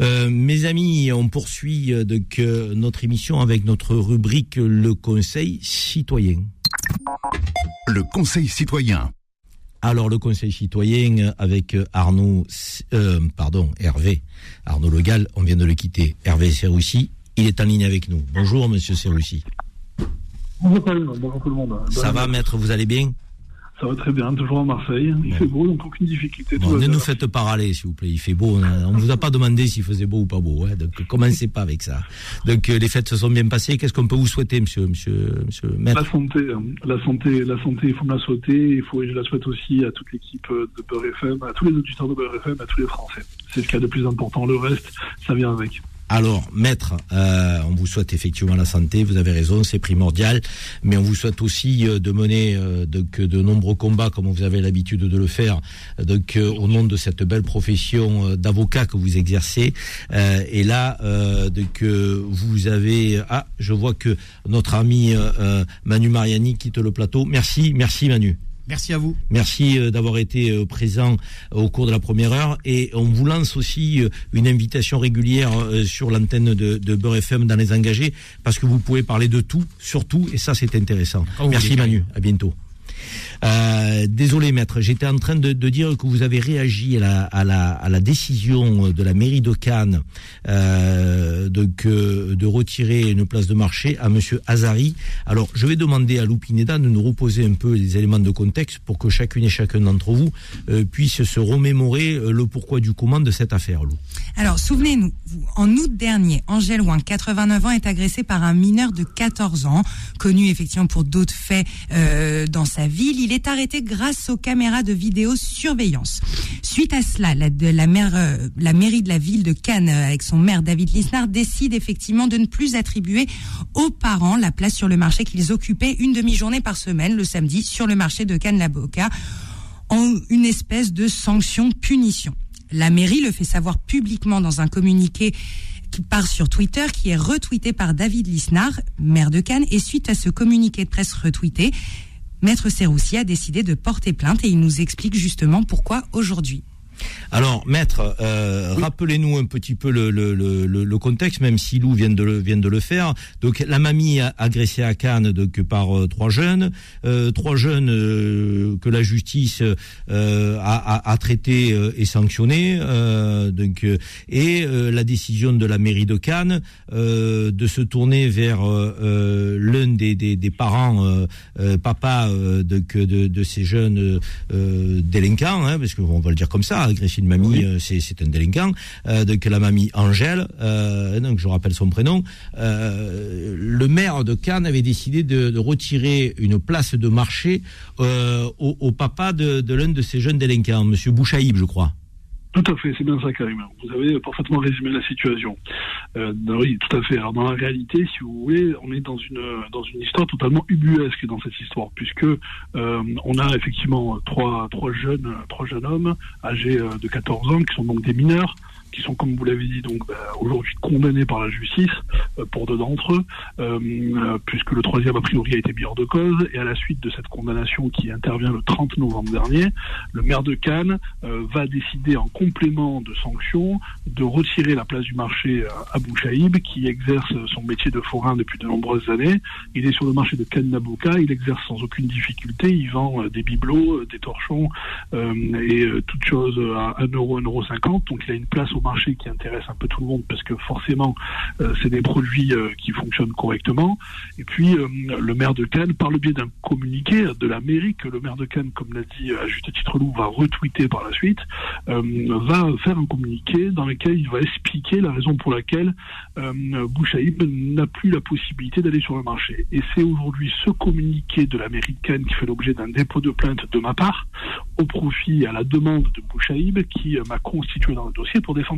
B: Euh, mes amis, on poursuit euh, donc, notre émission avec notre rubrique Le Conseil citoyen.
A: Le Conseil citoyen.
B: Alors le Conseil citoyen avec euh, Arnaud, euh, pardon, Hervé, Arnaud Legal, on vient de le quitter. Hervé Serroussi, il est en ligne avec nous. Bonjour Monsieur Serroussi.
L: Bonjour bonjour tout le monde.
B: Ça va maître, vous allez bien?
L: Ça va très bien, toujours à Marseille. Il
B: Bon.
L: fait beau, donc aucune difficulté.
B: Bon, Ne nous faites pas râler s'il vous plaît, il fait beau. On ne vous a pas demandé s'il faisait beau ou pas beau. Hein, donc commencez pas avec ça. Donc euh, les fêtes se sont bien passées. Qu'est-ce qu'on peut vous souhaiter Monsieur, monsieur, monsieur Maître
L: La santé, hein. la santé, la santé, il faut me la souhaiter. Il faut, je la souhaite aussi à toute l'équipe euh, de Beurre FM, à tous les auditeurs de Beurre FM, à tous les Français. C'est ce qu'il y a de plus important. Le reste, ça vient avec.
B: Alors, maître, euh, on vous souhaite effectivement la santé, vous avez raison, c'est primordial, mais on vous souhaite aussi euh, de mener euh, de nombreux combats comme vous avez l'habitude de le faire, donc au nom de cette belle profession euh, d'avocat que vous exercez. Et là, donc vous avez ah, je vois que notre ami Manu Mariani quitte le plateau. Merci, merci Manu.
E: Merci à vous.
B: Merci euh, d'avoir été euh, présent euh, au cours de la première heure et on vous lance aussi une invitation régulière sur l'antenne de, de Beurre FM dans les engagés parce que vous pouvez parler de tout, surtout et ça c'est intéressant.
E: Vous
B: Merci. Manu, à bientôt. Euh, désolé maître, j'étais en train de, dire que vous avez réagi à la, décision de la mairie de Cannes euh, de, retirer une place de marché à monsieur Azari. Alors je vais demander à Loupineda de nous reposer un peu les éléments de contexte pour que chacune et chacun d'entre vous euh, puisse se remémorer euh, le pourquoi du comment de cette affaire, Lou.
C: Alors, souvenez-nous, en août dernier, Angèle Ouin, 89 ans, est agressé par un mineur de 14 ans, connu effectivement pour d'autres faits dans sa ville. Arrêté grâce aux caméras de vidéosurveillance. Suite à cela, la, euh, mairie de la ville de Cannes, euh, avec son maire David Lisnard, décide effectivement de ne plus attribuer aux parents la place sur le marché qu'ils occupaient une demi-journée par semaine, le samedi, sur le marché de Cannes-la-Boca, en une espèce de sanction-punition. La mairie le fait savoir publiquement dans un communiqué qui part sur Twitter, qui est retweeté par David Lisnard, maire de Cannes, et suite à ce communiqué de presse retweeté, Maître Serroussi a décidé de porter plainte et il nous explique justement pourquoi aujourd'hui.
B: Alors, maître, euh, rappelez-nous un petit peu le, le, le, le- le contexte, même si Lou vient de le, vient de le faire. Donc, la mamie agressée à Cannes donc, par euh, trois jeunes, euh, trois jeunes euh, que la justice euh, a, a, a traités euh, et sanctionnés. euh, donc, euh, et euh, la décision de la mairie de Cannes euh, de se tourner vers l'un des, des, des parents, papa euh, de, de, de ces jeunes délinquants, hein, parce qu'on va le dire comme ça, agresser une mamie, euh, c'est c'est un délinquant. Euh, donc la mamie Angèle, euh, donc je rappelle son prénom. Euh, le maire de Cannes avait décidé de, de retirer une place de marché au, au papa de, de l'un de ces jeunes délinquants, Monsieur Bouchaïb, je crois.
L: Tout à fait, c'est bien ça, Karim. Vous avez parfaitement résumé la situation. Euh, oui, tout à fait. Alors, dans la réalité, si vous voulez, on est dans une dans une histoire totalement ubuesque dans cette histoire, puisque euh, on a effectivement trois trois jeunes trois jeunes hommes âgés euh, de 14 ans qui sont donc des mineurs qui sont, comme vous l'avez dit, donc bah, aujourd'hui condamnés par la justice euh, pour deux d'entre eux, euh, euh, puisque le troisième a priori a été mis de cause. Et à la suite de cette condamnation qui intervient le 30 novembre dernier, le maire de Cannes euh, va décider en complément de sanctions de retirer la place du marché à Abou Chaïb, qui exerce son métier de forain depuis de nombreuses années. Il est sur le marché de Cannes Nabuka, il exerce sans aucune difficulté, il vend euh, des bibelots, euh, des torchons euh, et euh, toutes choses à 1 euro, 1 euro 50. Donc il a une place au marché qui intéresse un peu tout le monde parce que forcément euh, c'est des produits euh, qui fonctionnent correctement. Et puis euh, le maire de Cannes, par le biais d'un communiqué de la mairie que le maire de Cannes, comme l'a dit à juste titre Lou, va retweeter par la suite, va faire un communiqué dans lequel il va expliquer la raison pour laquelle Bouchaïb n'a plus la possibilité d'aller sur le marché. Et c'est aujourd'hui ce communiqué de l'Américaine qui fait l'objet d'un dépôt de plainte de ma part au profit à la demande de Bouchaïb qui m'a constitué dans le dossier pour défendre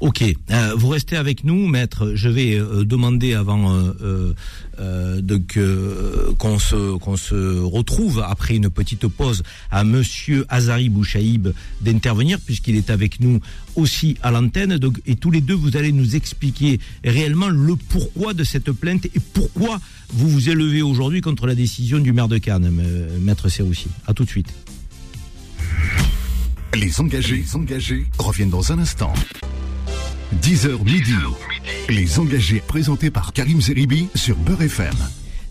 B: Ok, euh, vous restez avec nous, maître. Je vais euh, demander avant euh, euh, qu'on se qu'on se retrouve après une petite pause à Monsieur Azari Bouchaïb d'intervenir puisqu'il est avec nous aussi à l'antenne. Et tous les deux vous allez nous expliquer réellement le pourquoi de cette plainte et pourquoi vous vous élevez aujourd'hui contre la décision du maire de Cannes, maître Serroussi. À tout de suite.
A: Les engagés, les engagés reviennent dans un instant. 10h midi. Les engagés présentés par Karim Zeribi sur Beurre FM.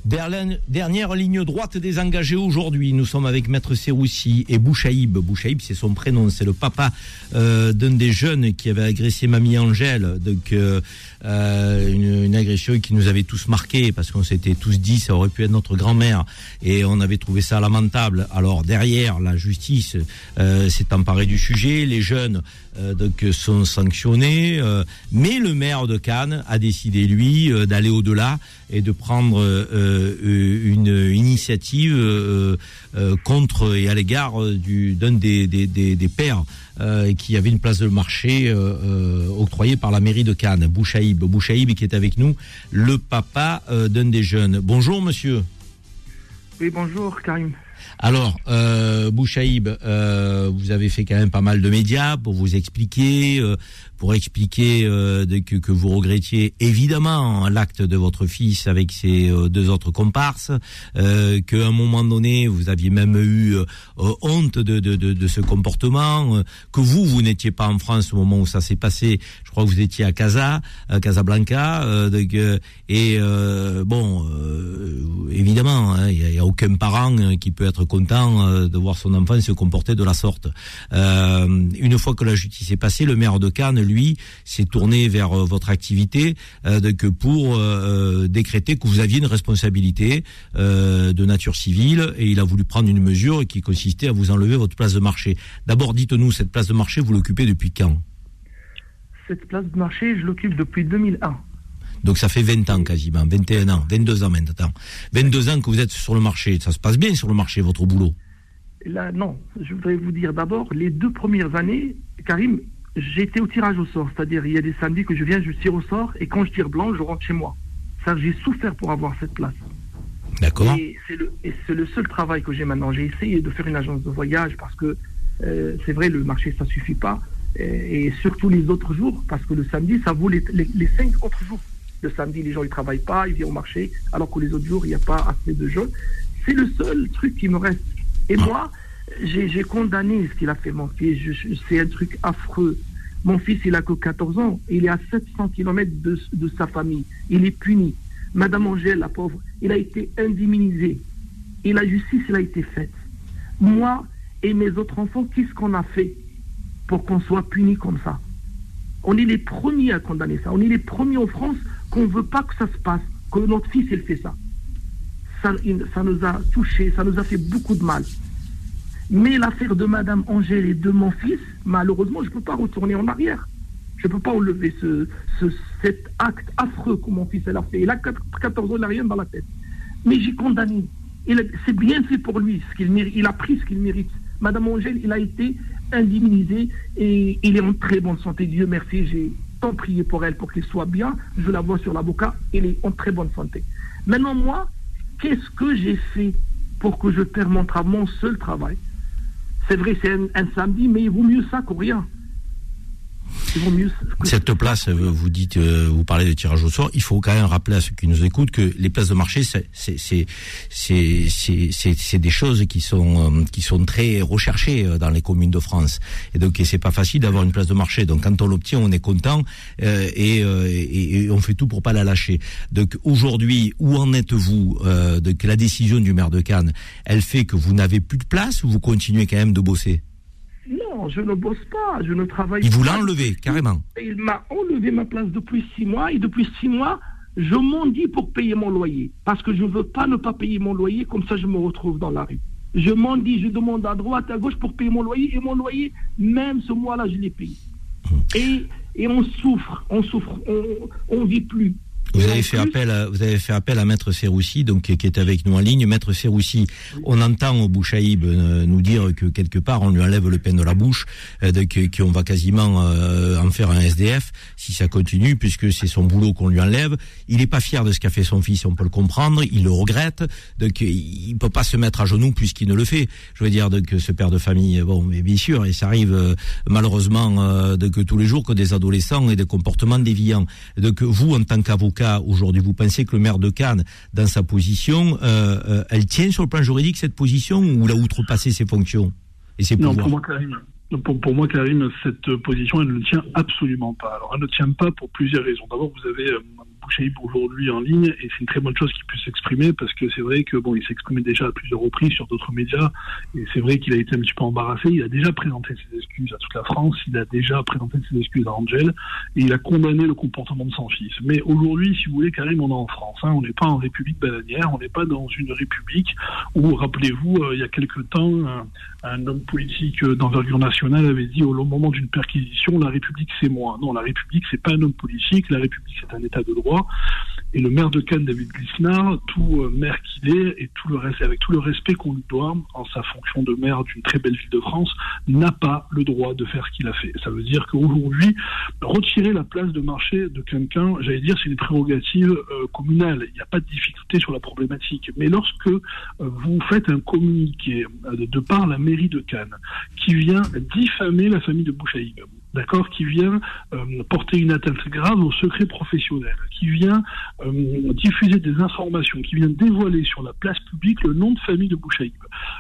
B: Berlin, dernière ligne droite des engagés aujourd'hui. Nous sommes avec Maître Seroussi et Bouchaïb. Bouchaïb, c'est son prénom, c'est le papa euh, d'un des jeunes qui avait agressé Mamie Angèle. Donc, euh, euh, une, une, agression qui nous avait tous marqués parce qu'on s'était tous dit ça aurait pu être notre grand-mère. Et on avait trouvé ça lamentable. Alors derrière, la justice euh, s'est emparée du sujet, les jeunes euh, donc sont sanctionnés, euh, mais le maire de Cannes a décidé lui euh, d'aller au-delà et de prendre une initiative contre et à l'égard du d'un des, des pères euh, qui avait une place de marché euh, euh, octroyée par la mairie de Cannes, Bouchaïb. Bouchaïb qui est avec nous, le papa d'un des jeunes. Bonjour monsieur.
M: Oui, bonjour Karim.
B: Alors, euh, Bouchaïb, euh, vous avez fait quand même pas mal de médias pour vous expliquer, euh, pour expliquer euh, que, que, vous regrettiez évidemment l'acte de votre fils avec ses euh, deux autres comparses, euh, qu'à un moment donné vous aviez même eu honte de, de, de, de, ce comportement, que vous, vous n'étiez pas en France au moment où ça s'est passé. Je crois que vous étiez à Casa, à Casablanca, et bon, évidemment, hein, il hein, n'y a, a, aucun parent qui peut être content euh, de voir son enfant se comporter de la sorte. Euh, une fois que la justice est passée, le maire de Cannes, lui, s'est tourné vers euh, votre activité que pour décréter que vous aviez une responsabilité de nature civile et il a voulu prendre une mesure qui consistait à vous enlever votre place de marché. D'abord, dites-nous, cette place de marché, vous l'occupez depuis quand?
M: Cette place de marché, je l'occupe depuis 2001.
B: Donc ça fait 20 ans quasiment, 21 ans, 22 ans maintenant. 22 ans que vous êtes sur le marché. Ça se passe bien sur le marché, votre boulot?
M: Là, non. Je voudrais vous dire d'abord, les deux premières années, Karim, j'étais au tirage au sort. C'est-à-dire, il y a des samedis que je viens, je tire au sort, et quand je tire blanc, je rentre chez moi. Ça, j'ai souffert pour avoir cette place.
B: D'accord.
M: Et c'est le, le, seul travail que j'ai maintenant. J'ai essayé de faire une agence de voyage parce que euh, c'est vrai, le marché, ça suffit pas. Et, et, surtout les autres jours, parce que le samedi, ça vaut les, les, les cinq autres jours. Le samedi, les gens ne travaillent pas, ils viennent au marché, alors que les autres jours, il n'y a pas assez de gens. C'est le seul truc qui me reste. Et moi, j'ai condamné ce qu'il a fait, mon fils. C'est un truc affreux. Mon fils, il a que 14 ans. Il est à 700 km de, sa famille. Il est puni. Madame Angèle, la pauvre, il a été indemnisé. Et la justice, elle a été faite. Moi et mes autres enfants, qu'est-ce qu'on a fait pour qu'on soit puni comme ça? On est les premiers à condamner ça. On est les premiers en France qu'on ne veut pas que ça se passe, que notre fils, il fait ça. ça. Ça nous a touchés, ça nous a fait beaucoup de mal. Mais l'affaire de Madame Angèle et de mon fils, malheureusement, je ne peux pas retourner en arrière. Je ne peux pas enlever ce, ce, cet acte affreux que mon fils a fait. Il a 14 ans, il n'a rien dans la tête. Mais j'ai condamné. C'est bien fait pour lui, ce qu'il. Il a pris ce qu'il mérite. Madame Angèle, il a été indemnisé et il est en très bonne santé. Dieu merci, j'ai tant prié pour elle pour qu'elle soit bien. Je la vois sur l'avocat, elle est en très bonne santé. Maintenant, moi, qu'est-ce que j'ai fait pour que je perde mon, mon seul travail? C'est vrai, c'est un, samedi, mais il vaut mieux ça que rien.
B: Cette place, vous dites, euh, vous parlez de tirage au sort. Il faut quand même rappeler à ceux qui nous écoutent que les places de marché, c'est des choses qui sont euh, qui sont très recherchées euh, dans les communes de France. Et donc c'est pas facile d'avoir une place de marché. Donc quand on l'obtient, on est content euh, et, et, on fait tout pour pas la lâcher. Donc aujourd'hui, où en êtes-vous euh, de la décision du maire de Cannes, elle fait que vous n'avez plus de place ou vous continuez quand même de bosser?
M: Non, je ne bosse pas, je ne travaille
B: il
M: pas.
B: Il vous l'a enlevé, carrément.
M: Il m'a enlevé ma place depuis six mois et depuis six mois, je m'en dis pour payer mon loyer. Parce que je ne veux pas ne pas payer mon loyer, comme ça je me retrouve dans la rue. Je m'en dis, je demande à droite, à gauche pour payer mon loyer et mon loyer, même ce mois-là, je l'ai payé. Et, et on souffre, on souffre, on ne vit plus.
B: Vous avez fait appel à, vous avez fait appel à Maître Serroussi, donc qui est avec nous en ligne. Maître Serroussi, on entend au Bouchaïb euh, nous dire que quelque part on lui enlève le pain de la bouche, euh, qu'on va quasiment euh, en faire un SDF si ça continue, puisque c'est son boulot qu'on lui enlève. Il n'est pas fier de ce qu'a fait son fils, on peut le comprendre. Il le regrette, donc il peut pas se mettre à genoux puisqu'il ne le fait. Je veux dire donc ce père de famille, bon, mais bien sûr, et ça arrive malheureusement euh, que tous les jours que des adolescents et des comportements déviants. Donc vous, en tant qu'avocat aujourd'hui, vous pensez que le maire de Cannes, dans sa position, euh, euh, elle tient sur le plan juridique cette position ou il a outrepassé ses fonctions et ses
L: non, pour moi, Karim, Pour, pour, moi, Karim, cette position, elle ne tient absolument pas. Alors, elle ne tient pas pour plusieurs raisons. D'abord, vous avez euh, Aujourd'hui en ligne et c'est une très bonne chose qu'il puisse s'exprimer parce que c'est vrai que bon, il s'exprimait déjà à plusieurs reprises sur d'autres médias et c'est vrai qu'il a été un petit peu embarrassé. Il a déjà présenté ses excuses à toute la France, il a déjà présenté ses excuses à Angel et il a condamné le comportement de son fils. Mais aujourd'hui, si vous voulez, Karim, on est en France. Hein, on n'est pas en République bananière, on n'est pas dans une République où, rappelez-vous, euh, il y a quelque temps, un, homme politique d'envergure nationale avait dit au moment d'une perquisition, la République c'est moi. Non, la République c'est pas un homme politique, la République c'est un État de droit. Et le maire de Cannes, David Glissner, tout euh, maire qu'il est, et tout le reste, avec tout le respect qu'on lui doit en sa fonction de maire d'une très belle ville de France, n'a pas le droit de faire ce qu'il a fait. Ça veut dire qu'aujourd'hui, retirer la place de marché de quelqu'un, j'allais dire, c'est une prérogative euh, communale. Il n'y a pas de difficulté sur la problématique. Mais lorsque euh, vous faites un communiqué de par la mairie de Cannes qui vient diffamer la famille de Bouchaïb, d'accord, qui vient euh, porter une atteinte grave au secret professionnel, qui vient euh, diffuser des informations, qui vient dévoiler sur la place publique le nom de famille de Bouchaïb,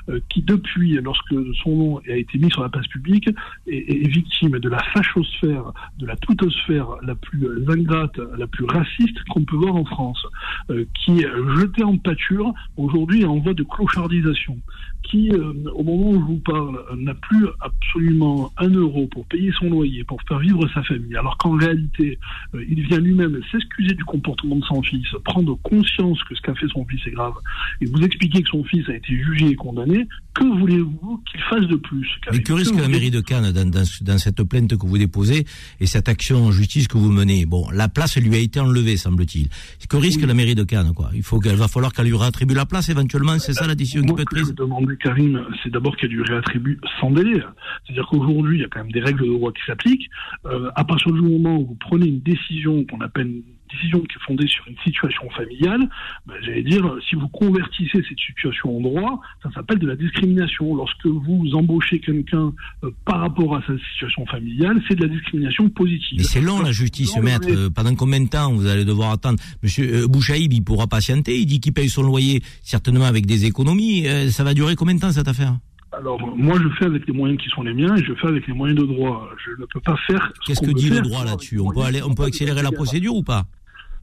L: euh, qui depuis, lorsque son nom a été mis sur la place publique, est, est victime de la fachosphère, de la toutosphère la plus ingrate, la plus raciste qu'on peut voir en France, qui est jeté en pâture aujourd'hui en voie de clochardisation, qui, au moment où je vous parle, n'a plus absolument un euro pour payer son loyer, pour faire vivre sa famille, alors qu'en réalité, euh, il vient lui-même s'excuser du comportement de son fils, prendre conscience que ce qu'a fait son fils est grave, et vous expliquer que son fils a été jugé et condamné, que voulez-vous qu'il fasse de plus
B: Mais que risque la mairie de Cannes dans, dans, dans, cette plainte que vous déposez et cette action en justice que vous menez? Bon, la place lui a été enlevée, semble-t-il. Que risque la mairie de Cannes quoi? Il faut qu'elle va falloir qu'elle lui réattribue la place éventuellement, c'est ça la décision qui peut être prise.
L: Ce que je demandais, Karim, c'est d'abord qu'elle lui réattribue sans délai. C'est-à-dire qu'aujourd'hui, il y a quand même des règles de droit qui s'appliquent. Euh, à partir du moment où vous prenez une décision qu'on appelle une décision qui est fondée sur une situation familiale, ben, j'allais dire, si vous convertissez cette situation en droit, ça s'appelle de la discrimination. Lorsque vous embauchez quelqu'un euh, par rapport à sa situation familiale, c'est de la discrimination positive.
B: Mais c'est long la justice, maître.
L: mais-
B: Euh, Pendant combien de temps vous allez devoir attendre? Monsieur euh, Bouchaïb, il pourra patienter. Il dit qu'il paye son loyer certainement avec des économies. Euh, ça va durer combien de temps cette affaire?
L: Alors, moi, je fais avec les moyens qui sont les miens et je fais avec les moyens de droit. Je ne peux pas faire. ce
B: Qu'est-ce que dit le droit là-dessus? On peut aller, on peut accélérer la procédure ou pas?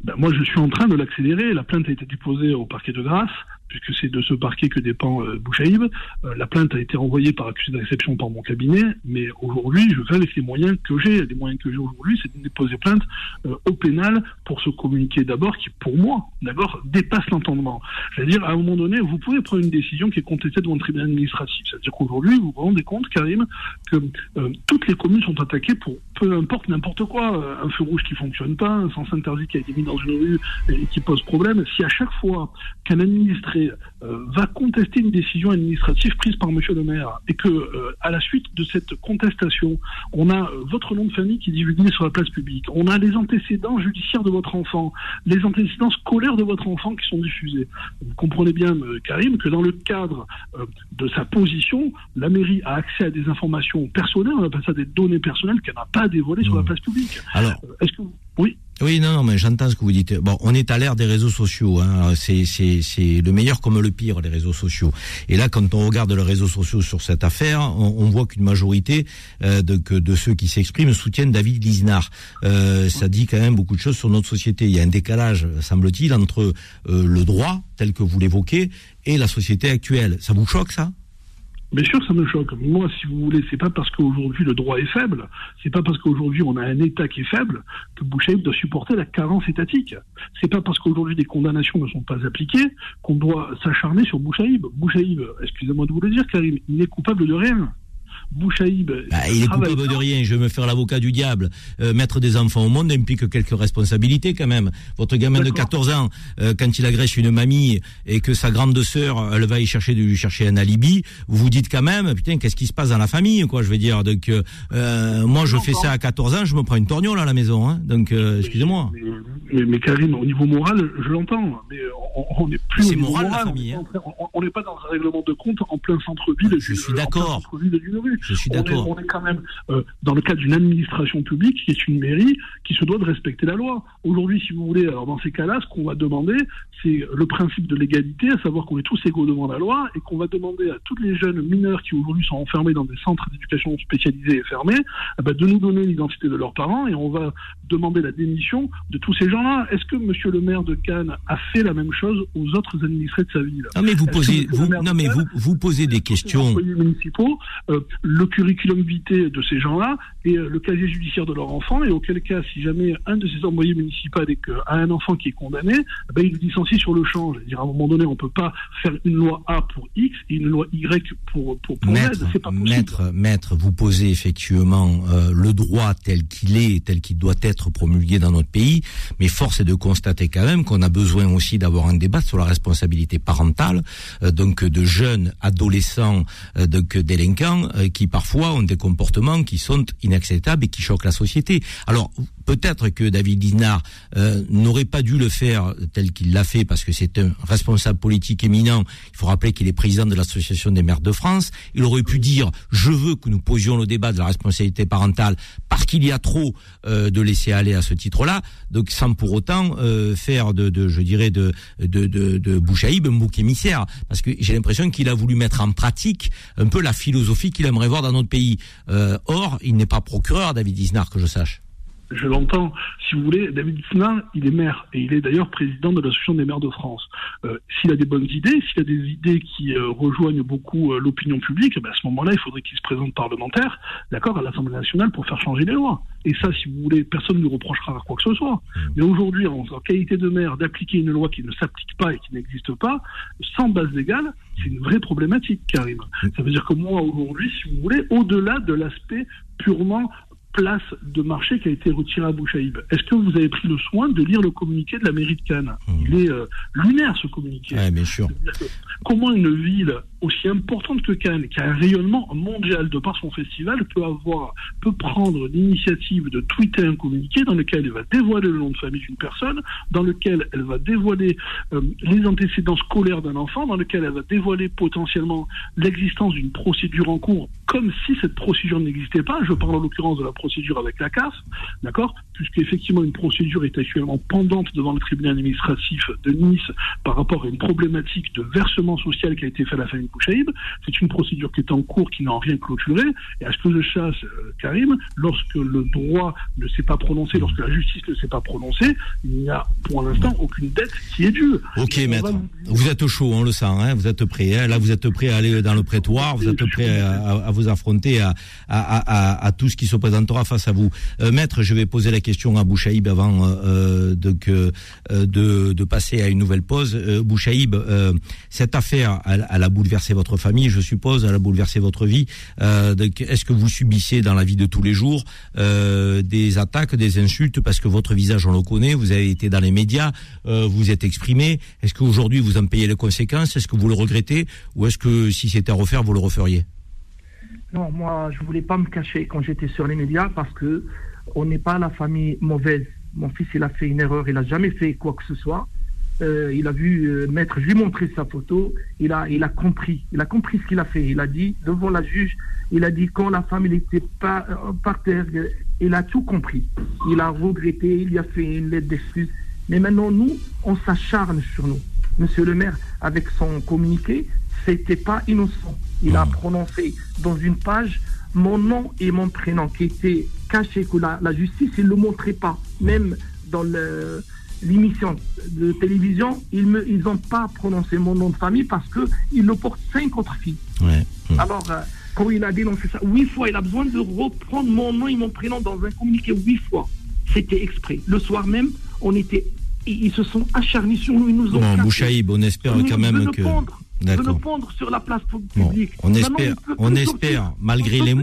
L: Ben, moi, je suis en train de l'accélérer. La plainte a été déposée au parquet de Grasse, puisque c'est de ce parquet que dépend euh, Bouchaïb. Euh, la plainte a été envoyée par accusé de réception par mon cabinet, mais aujourd'hui, je fais avec les moyens que j'ai. Les moyens que j'ai aujourd'hui, c'est de déposer plainte euh, au pénal pour ce communiqué d'abord, qui, pour moi, d'abord, dépasse l'entendement. C'est-à-dire, à un moment donné, vous pouvez prendre une décision qui est contestée devant le tribunal administratif. C'est-à-dire qu'aujourd'hui, vous vous rendez compte, Karim, que toutes les communes sont attaquées pour peu importe n'importe quoi. Un feu rouge qui fonctionne pas, un sens interdit qui a été mis dans une rue et qui pose problème. Si à chaque fois qu'un administré euh, va contester une décision administrative prise par Monsieur le maire et que euh, à la suite de cette contestation, on a euh, votre nom de famille qui est divulgué sur la place publique, on a les antécédents judiciaires de votre enfant, les antécédents scolaires de votre enfant qui sont diffusés. Vous comprenez bien, Karim, que dans le cadre de sa position, la mairie a accès à des informations personnelles, on appelle ça des données personnelles qu'elle n'a pas à dévoiler sur la place publique.
B: Alors,
L: Est-ce que vous- oui
B: Oui, non, non, mais j'entends ce que vous dites. Bon, on est à l'ère des réseaux sociaux. Hein. C'est, c'est, c'est le meilleur comme le pire, les réseaux sociaux. Et là, quand on regarde les réseaux sociaux sur cette affaire, on, on voit qu'une majorité euh, de, de ceux qui s'expriment soutiennent David Lisnard. Euh, ça dit quand même beaucoup de choses sur notre société. Il y a un décalage, semble-t-il, entre euh, le droit, tel que vous l'évoquez, et la société actuelle. Ça vous choque, ça?
L: Bien sûr, ça me choque. Moi, si vous voulez, c'est pas parce qu'aujourd'hui le droit est faible, c'est pas parce qu'aujourd'hui on a un État qui est faible que Bouchaïb doit supporter la carence étatique. C'est pas parce qu'aujourd'hui des condamnations ne sont pas appliquées qu'on doit s'acharner sur Bouchaïb. Bouchaïb, excusez-moi de vous le dire, Karim, il n'est coupable de rien. Bouchaïb.
B: Bah, il est coupable de rien. Je vais me faire l'avocat du diable. Euh, mettre des enfants au monde implique quelques responsabilités quand même. Votre gamin de
L: D'accord.
B: 14 ans, euh, quand il agresse une mamie et que sa grande sœur, elle va y chercher de lui chercher un alibi, vous vous dites quand même, putain, qu'est-ce qui se passe dans la famille, quoi Je veux dire. Donc, euh, euh, moi, je fais ça à 14 ans, je me prends une torgnole à la maison. Hein. Donc, euh, excusez-moi.
L: Mais, mais, mais Karim, au niveau moral, je l'entends, mais on- n'est plus. Au niveau
B: moral, la famille,
L: on est- on- n'est pas dans un règlement de compte en plein centre-ville.
B: Je
L: du-
B: suis d'accord. Je suis
L: On est-
B: d'accord.
L: On est quand même euh, dans le cadre d'une administration publique qui est une mairie qui se doit de respecter la loi. Aujourd'hui, si vous voulez, alors dans ces cas-là, ce qu'on va demander, c'est le principe de l'égalité, à savoir qu'on est tous égaux devant la loi et qu'on va demander à tous les jeunes mineurs qui aujourd'hui sont enfermés dans des centres d'éducation spécialisés et fermés, eh ben, de nous donner l'identité de leurs parents et on va demander la démission de tous ces gens-là. Est-ce que Monsieur le maire de Cannes a fait la même chose aux autres administrés de sa ville?
B: Non mais vous posez, vous, non mais vous, vous posez des questions.
L: municipaux, euh, le curriculum vitae de ces gens-là et euh, le casier judiciaire de leur enfant. Et auquel cas, si jamais un de ces employés municipaux a, un enfant qui est condamné, eh ben, il le licencie sur le champ. Je veux dire, à un moment donné, on peut pas faire une loi A pour X et une loi Y pour, pour, pour
B: Maître,
L: Z. Pas
B: maître, maître, vous posez effectivement euh, le droit tel qu'il est, tel qu'il doit être promulgué dans notre pays, mais force est de constater quand même qu'on a besoin aussi d'avoir un débat sur la responsabilité parentale, euh, donc de jeunes adolescents, euh, donc délinquants, euh, qui parfois ont des comportements qui sont inacceptables et qui choquent la société. Alors peut-être que David Dinard euh, n'aurait pas dû le faire tel qu'il l'a fait parce que c'est un responsable politique éminent. Il faut rappeler qu'il est président de l'association des maires de France. Il aurait pu dire je veux que nous posions le débat de la responsabilité parentale parce qu'il y a trop euh, de laisser aller à ce titre-là, donc sans pour autant euh, faire de, de, je dirais de de de, Bouchaïb un bouc émissaire parce que j'ai l'impression qu'il a voulu mettre en pratique un peu la philosophie qu'il aimerait voir dans notre pays. Or, il n'est pas procureur, David Dinard, que je sache.
L: Je l'entends. Si vous voulez, David Sna, il est maire et il est d'ailleurs président de l'association des maires de France. Euh, s'il a des bonnes idées, s'il a des idées qui euh, rejoignent beaucoup euh, l'opinion publique, ben, à ce moment-là, il faudrait qu'il se présente parlementaire, d'accord, à l'Assemblée nationale pour faire changer les lois. Et ça, si vous voulez, personne ne lui reprochera quoi que ce soit. Mais aujourd'hui, en, en qualité de maire, d'appliquer une loi qui ne s'applique pas et qui n'existe pas, sans base légale, c'est une vraie problématique, Karim. Ça veut dire que moi, aujourd'hui, si vous voulez, au-delà de l'aspect purement place de marché qui a été retirée à Bouchaïb. Est-ce que vous avez pris le soin de lire le communiqué de la mairie de Cannes Il est euh, lunaire ce communiqué.
B: Ouais, bien sûr.
L: Comment une ville aussi importante que Cannes, qui a un rayonnement mondial de par son festival, peut avoir, peut prendre l'initiative de tweeter un communiqué dans lequel elle va dévoiler le nom de famille d'une personne, dans lequel elle va dévoiler euh, les antécédents scolaires d'un enfant, dans lequel elle va dévoiler potentiellement l'existence d'une procédure en cours, comme si cette procédure n'existait pas. Je parle en l'occurrence de la procédure avec la CAF, d'accord Puisque effectivement une procédure est actuellement pendante devant le tribunal administratif de Nice par rapport à une problématique de versement social qui a été fait à la famille Bouchaïb. C'est une procédure qui est en cours, qui n'a en rien clôturé. Et à ce que je chasse, euh, Karim, lorsque le droit ne s'est pas prononcé, lorsque la justice ne s'est pas prononcée, il n'y a pour l'instant aucune dette qui est due.
B: Ok, maître.
L: va-
B: Vous êtes chaud, on le sent. Hein vous êtes prêt. Hein Là, vous êtes prêt à aller dans le prétoire. Vous êtes prêt à, à- à vous affronter à, à, tout ce qui se face à vous. Euh, maître, je vais poser la question à Bouchaïb avant euh, euh, de, passer à une nouvelle pause. Bouchaïb, cette affaire, a bouleversé votre famille, je suppose. A bouleversé votre vie. Est-ce que vous subissez dans la vie de tous les jours des attaques, des insultes parce que votre visage, on le connaît. Vous avez été dans les médias, vous êtes exprimé. Est-ce qu'aujourd'hui vous en payez les conséquences? Est-ce que vous le regrettez? Ou est-ce que si c'était à refaire, vous le referiez?
M: Non, moi, je voulais pas me cacher quand j'étais sur les médias parce que on n'est pas la famille mauvaise. Mon fils, il a fait une erreur, il a jamais fait quoi que ce soit. Euh, il a vu euh, maître, je lui ai montré sa photo, il a, il a compris, il a compris ce qu'il a fait. Il a dit devant la juge, il a dit quand la femme il était pas euh, par terre, il a tout compris. Il a regretté, il y a fait une lettre d'excuse. Mais maintenant nous, on s'acharne sur nous. Monsieur le maire, avec son communiqué, c'était pas innocent. Il a prononcé dans une page mon nom et mon prénom qui étaient cachés, que la, la justice ne le montrait pas. Même dans l'émission de télévision, ils n'ont ils pas prononcé mon nom de famille parce qu'ils le portent cinq autres filles.
B: Ouais.
M: Alors, euh, quand il a dénoncé ça, huit fois, il a besoin de reprendre mon nom et mon prénom dans un communiqué huit fois. C'était exprès. Le soir même, on était, ils, se sont acharnés sur nous, ils nous ont.
B: Bon,
M: cassés.
B: Bouchaïb, on espère quand même que.
M: De le
B: D'accord.
M: pondre sur la place pu-
B: Bon,
M: publique.
B: on espère, on espère,
M: sortir.
B: malgré
M: On
B: les,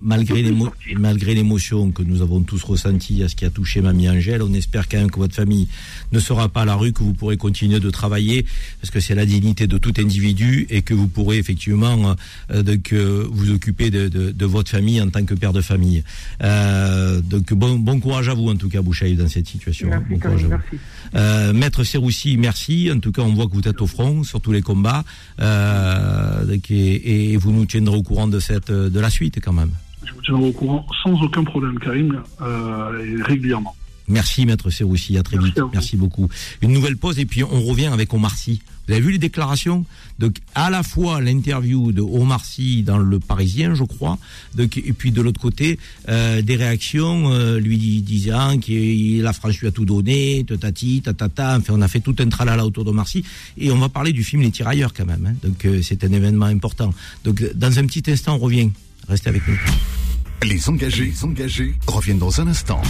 B: malgré les, malgré l'émotion que nous avons tous ressentie à ce qui a touché Mamie Angèle, on espère quand même que votre famille ne sera pas à la rue, que vous pourrez continuer de travailler, parce que c'est la dignité de tout individu et que vous pourrez effectivement euh, donc, euh, vous occuper de, de- de votre famille en tant que père de famille. Euh, donc bon, bon courage à vous en tout cas, Bouchaï, dans cette situation.
M: Merci,
B: Bon courage à
M: Karim,
B: vous.
M: merci.
B: Euh, Maître Serroussi, merci. En tout cas, on voit que vous êtes au front sur tous les combats. Euh, et, et, vous nous tiendrez au courant de cette de la suite quand même.
L: Je vous tiendrai au courant sans aucun problème, Karim, euh, régulièrement.
B: Merci Maître Serroussi, à très vite. Merci beaucoup. Une nouvelle pause et puis on revient avec Omar Sy. Vous avez vu les déclarations Donc à la fois l'interview de Omar Sy dans le Parisien, je crois, donc, et puis de l'autre côté euh, des réactions euh, lui disant que la France lui a tout donné, tatati, tatata. Enfin, on a fait tout un tralala autour d'Omar Sy et on va parler du film Les Tirailleurs quand même. Hein. donc euh, c'est un événement important. Donc dans un petit instant, on revient. Restez avec nous.
A: Les engagés, les engagés reviennent dans un instant.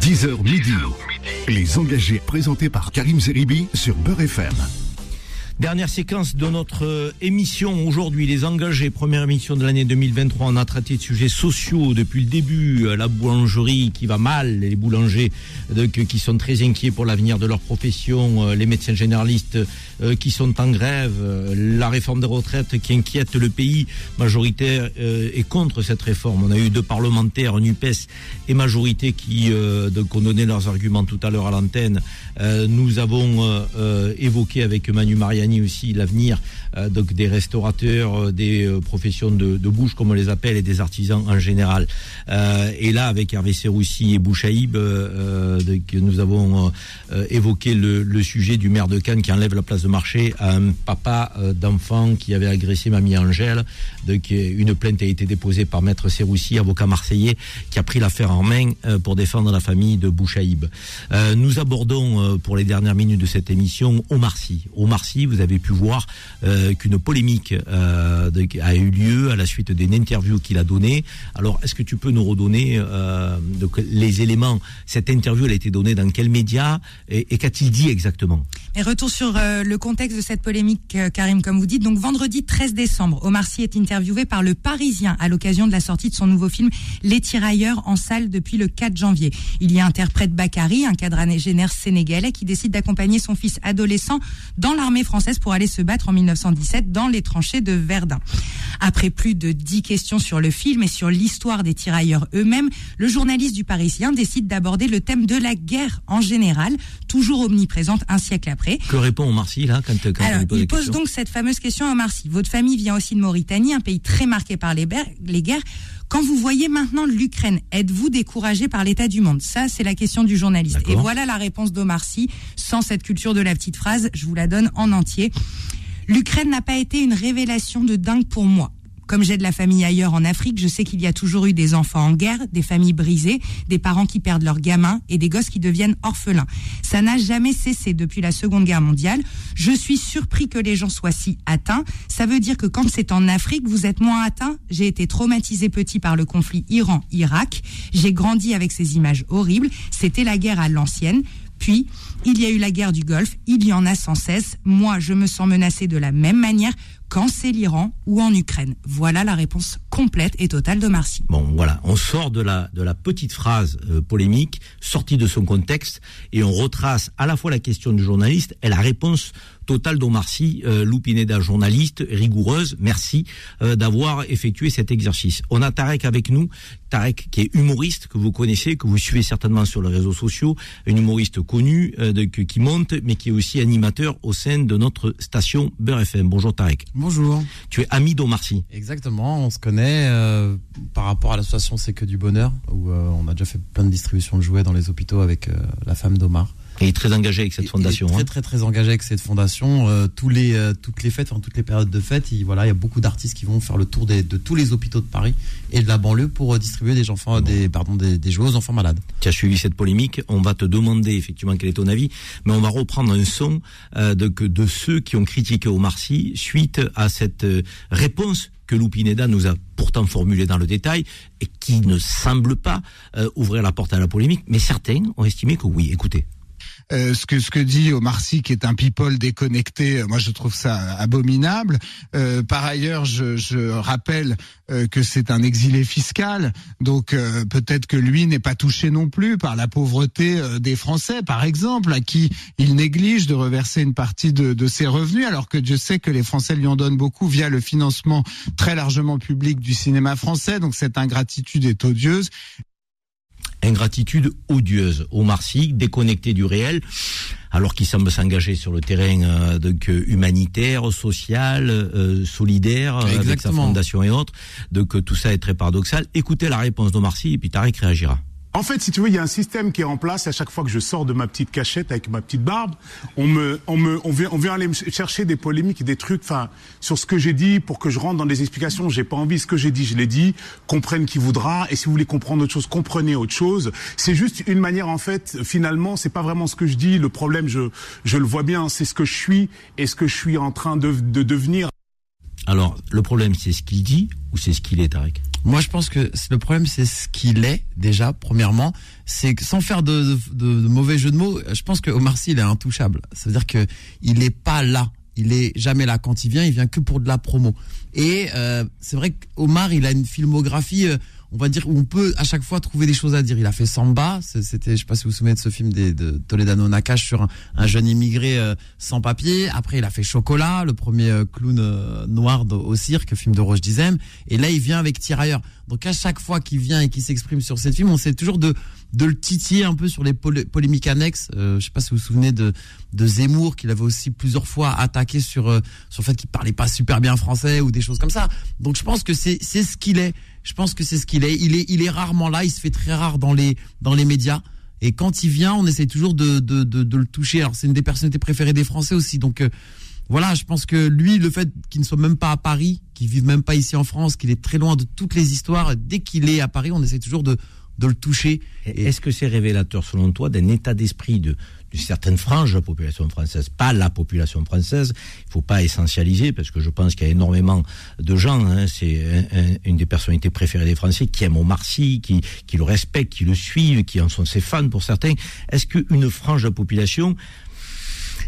A: 10h midi. Les engagés présentés par Karim Zeribi sur Beurre FM.
B: Dernière séquence de notre euh, émission aujourd'hui, les engagés, première émission de l'année 2023. On a traité de sujets sociaux depuis le début, euh, la boulangerie qui va mal, les boulangers qui sont très inquiets pour l'avenir de leur profession, euh, les médecins généralistes qui sont en grève, la réforme des retraites qui inquiète le pays majoritaire et contre cette réforme. On a eu deux parlementaires, NUPES et majorité, qui ont donné leurs arguments tout à l'heure à l'antenne. Nous avons évoqué avec Manu Mariani aussi l'avenir euh, donc des restaurateurs, euh, des euh, professions de, bouche comme on les appelle et des artisans en général. et là, avec Hervé Serroussi et Bouchaïb, nous avons évoqué le, sujet du maire de Cannes qui enlève la place de marché à un papa d'enfant qui avait agressé mamie Angèle. Donc, une plainte a été déposée par maître Serroussi, avocat marseillais, qui a pris l'affaire en main pour défendre la famille de Bouchaïb. nous abordons pour les dernières minutes de cette émission Omar Sy. Omar Sy, vous avez pu voir euh, qu'une polémique euh, a eu lieu à la suite d'une interview qu'il a donnée. Alors, est-ce que tu peux nous redonner euh, donc, les éléments? Cette interview, elle a été donnée dans quel média? Et, qu'a-t-il dit exactement?
C: Et retour sur le contexte de cette polémique, Karim, comme vous dites. Donc, vendredi 13 décembre, Omar Sy est interviewé par Le Parisien à l'occasion de la sortie de son nouveau film Les Tirailleurs en salle depuis le 4 janvier. Il y interprète Bakary, un quadragénaire sénégalais qui décide d'accompagner son fils adolescent dans l'armée française pour aller se battre en 1917 dans les tranchées de Verdun. Après plus de dix questions sur le film et sur l'histoire des tirailleurs eux-mêmes, le journaliste du Parisien décide d'aborder le thème de la guerre en général, toujours omniprésente un siècle après.
B: Que répond Omar Sy là quand, quand
C: Alors,
B: il pose,
C: il pose donc cette fameuse question à Omar Sy. Votre famille vient aussi de Mauritanie, un pays très marqué par les, les guerres. Quand vous voyez maintenant l'Ukraine, êtes-vous découragé par l'état du monde? Ça, c'est la question du journaliste. Et voilà la réponse d'Omar Sy. Sans cette culture de la petite phrase, je vous la donne en entier. L'Ukraine n'a pas été une révélation de dingue pour moi. Comme j'ai de la famille ailleurs en Afrique, je sais qu'il y a toujours eu des enfants en guerre, des familles brisées, des parents qui perdent leurs gamins et des gosses qui deviennent orphelins. Ça n'a jamais cessé depuis la Seconde Guerre mondiale. Je suis surpris que les gens soient si atteints. Ça veut dire que quand c'est en Afrique, vous êtes moins atteints. J'ai été traumatisé petit par le conflit Iran-Irak. J'ai grandi avec ces images horribles. C'était la guerre à l'ancienne. Puis, il y a eu la guerre du Golfe, il y en a sans cesse. Moi, je me sens menacé de la même manière quand c'est l'Iran ou en Ukraine. Voilà la réponse complète et totale de Marcy.
B: Bon, voilà, on sort de la de la petite phrase euh, polémique, sortie de son contexte, et on retrace à la fois la question du journaliste et la réponse totale d'Omar Sy, euh, Loupineda, journaliste rigoureuse. Merci euh, d'avoir effectué cet exercice. On a Tarek avec nous, Tarek qui est humoriste que vous connaissez, que vous suivez certainement sur les réseaux sociaux, un humoriste connu de, qui monte, mais qui est aussi animateur au sein de notre station Beurre FM. Bonjour Tarek.
N: Bonjour.
B: Tu es ami d'Omar Sy.
N: Exactement, on se connaît euh, par rapport à l'association C'est que du bonheur, où euh, on a déjà fait plein de distributions de jouets dans les hôpitaux avec euh, la femme d'Omar.
B: Et il est très engagé avec cette fondation.
N: très, hein. très, très engagé avec cette fondation. Euh, tous les, euh, toutes les fêtes, enfin, toutes les périodes de fêtes, il, voilà, il y a beaucoup d'artistes qui vont faire le tour des, de tous les hôpitaux de Paris et de la banlieue pour euh, distribuer des, enfants, des, pardon, des, des jouets aux enfants malades.
B: Tu as suivi cette polémique. On va te demander effectivement quel est ton avis, mais on va reprendre un son de, de ceux qui ont critiqué Omar Sy suite à cette réponse que Lupineda nous a pourtant formulée dans le détail et qui ne semble pas ouvrir la porte à la polémique, mais certains ont estimé que oui. Écoutez.
O: Euh, ce que ce que dit Omar Sy, qui est un people déconnecté, euh, moi je trouve ça abominable. Euh, par ailleurs, je, je rappelle que c'est un exilé fiscal, donc peut-être que lui n'est pas touché non plus par la pauvreté des Français, par exemple, à qui il néglige de reverser une partie de, de ses revenus, alors que Dieu sait que les Français lui en donnent beaucoup via le financement très largement public du cinéma français. Donc cette ingratitude est odieuse.
B: Ingratitude odieuse. Omar Sy, déconnecté du réel, alors qu'il semble s'engager sur le terrain euh, donc, euh, humanitaire, social, euh, solidaire, euh, avec sa fondation et autres. Donc tout ça est très paradoxal. Écoutez la réponse d'Omar Sy et puis Tariq réagira.
P: En fait, si tu veux, il y a un système qui est en place. À chaque fois que je sors de ma petite cachette avec ma petite barbe, on me, on me, on vient, on vient aller me chercher des polémiques des trucs, enfin, sur ce que j'ai dit pour que je rentre dans des explications. J'ai pas envie. Ce que j'ai dit, je l'ai dit. Comprenne qui voudra. Et si vous voulez comprendre autre chose, comprenez autre chose. C'est juste une manière, en fait, finalement, c'est pas vraiment ce que je dis. Le problème, je, je le vois bien, c'est ce que je suis et ce que je suis en train de, de devenir.
B: Alors, le problème, c'est ce qu'il dit ou c'est ce qu'il est, Tariq
N: Moi, je pense que le problème, c'est ce qu'il est, déjà, premièrement. C'est que sans faire de, de- de mauvais jeu de mots, je pense que Omar Sy, il est intouchable. Ça veut dire que il n'est pas là. Il est jamais là. Quand il vient, il vient que pour de la promo. Et euh, c'est vrai qu'Omar, il a une filmographie, euh, on va dire, on peut à chaque fois trouver des choses à dire. Il a fait Samba, c'était, je sais pas si vous vous souvenez de ce film de Toledano Nakash sur un, un jeune immigré euh, sans papier. Après, il a fait Chocolat, le premier euh, clown euh, noir au cirque, film de Roche Dizem. Et là, il vient avec Tirailleurs. Donc à chaque fois qu'il vient et qu'il s'exprime sur cette film, on sait toujours de de le titiller un peu sur les polé- polémiques annexes. Euh, je sais pas si vous vous souvenez de de Zemmour qu'il avait aussi plusieurs fois attaqué sur euh, sur le fait qu'il parlait pas super bien français ou des choses comme ça. Donc je pense que c'est c'est ce qu'il est. Je pense que c'est ce qu'il est. Il est il est rarement là. Il se fait très rare dans les dans les médias. Et quand il vient, on essaie toujours de de de, de le toucher. Alors c'est une des personnalités préférées des Français aussi. Donc euh, voilà, je pense que lui, le fait qu'il ne soit même pas à Paris, qu'il vive même pas ici en France, qu'il est très loin de toutes les histoires, dès qu'il est à Paris, on essaie toujours de, de le toucher.
B: Et Est-ce que c'est révélateur, selon toi, d'un état d'esprit de d'une certaine frange de la population française, pas la population française? Il faut pas essentialiser parce que je pense qu'il y a énormément de gens. hein, c'est un- un- une des personnalités préférées des Français qui aiment Omar Sy, qui, qui le respectent, qui le suivent, qui en sont ses fans pour certains. Est-ce qu'une frange de la population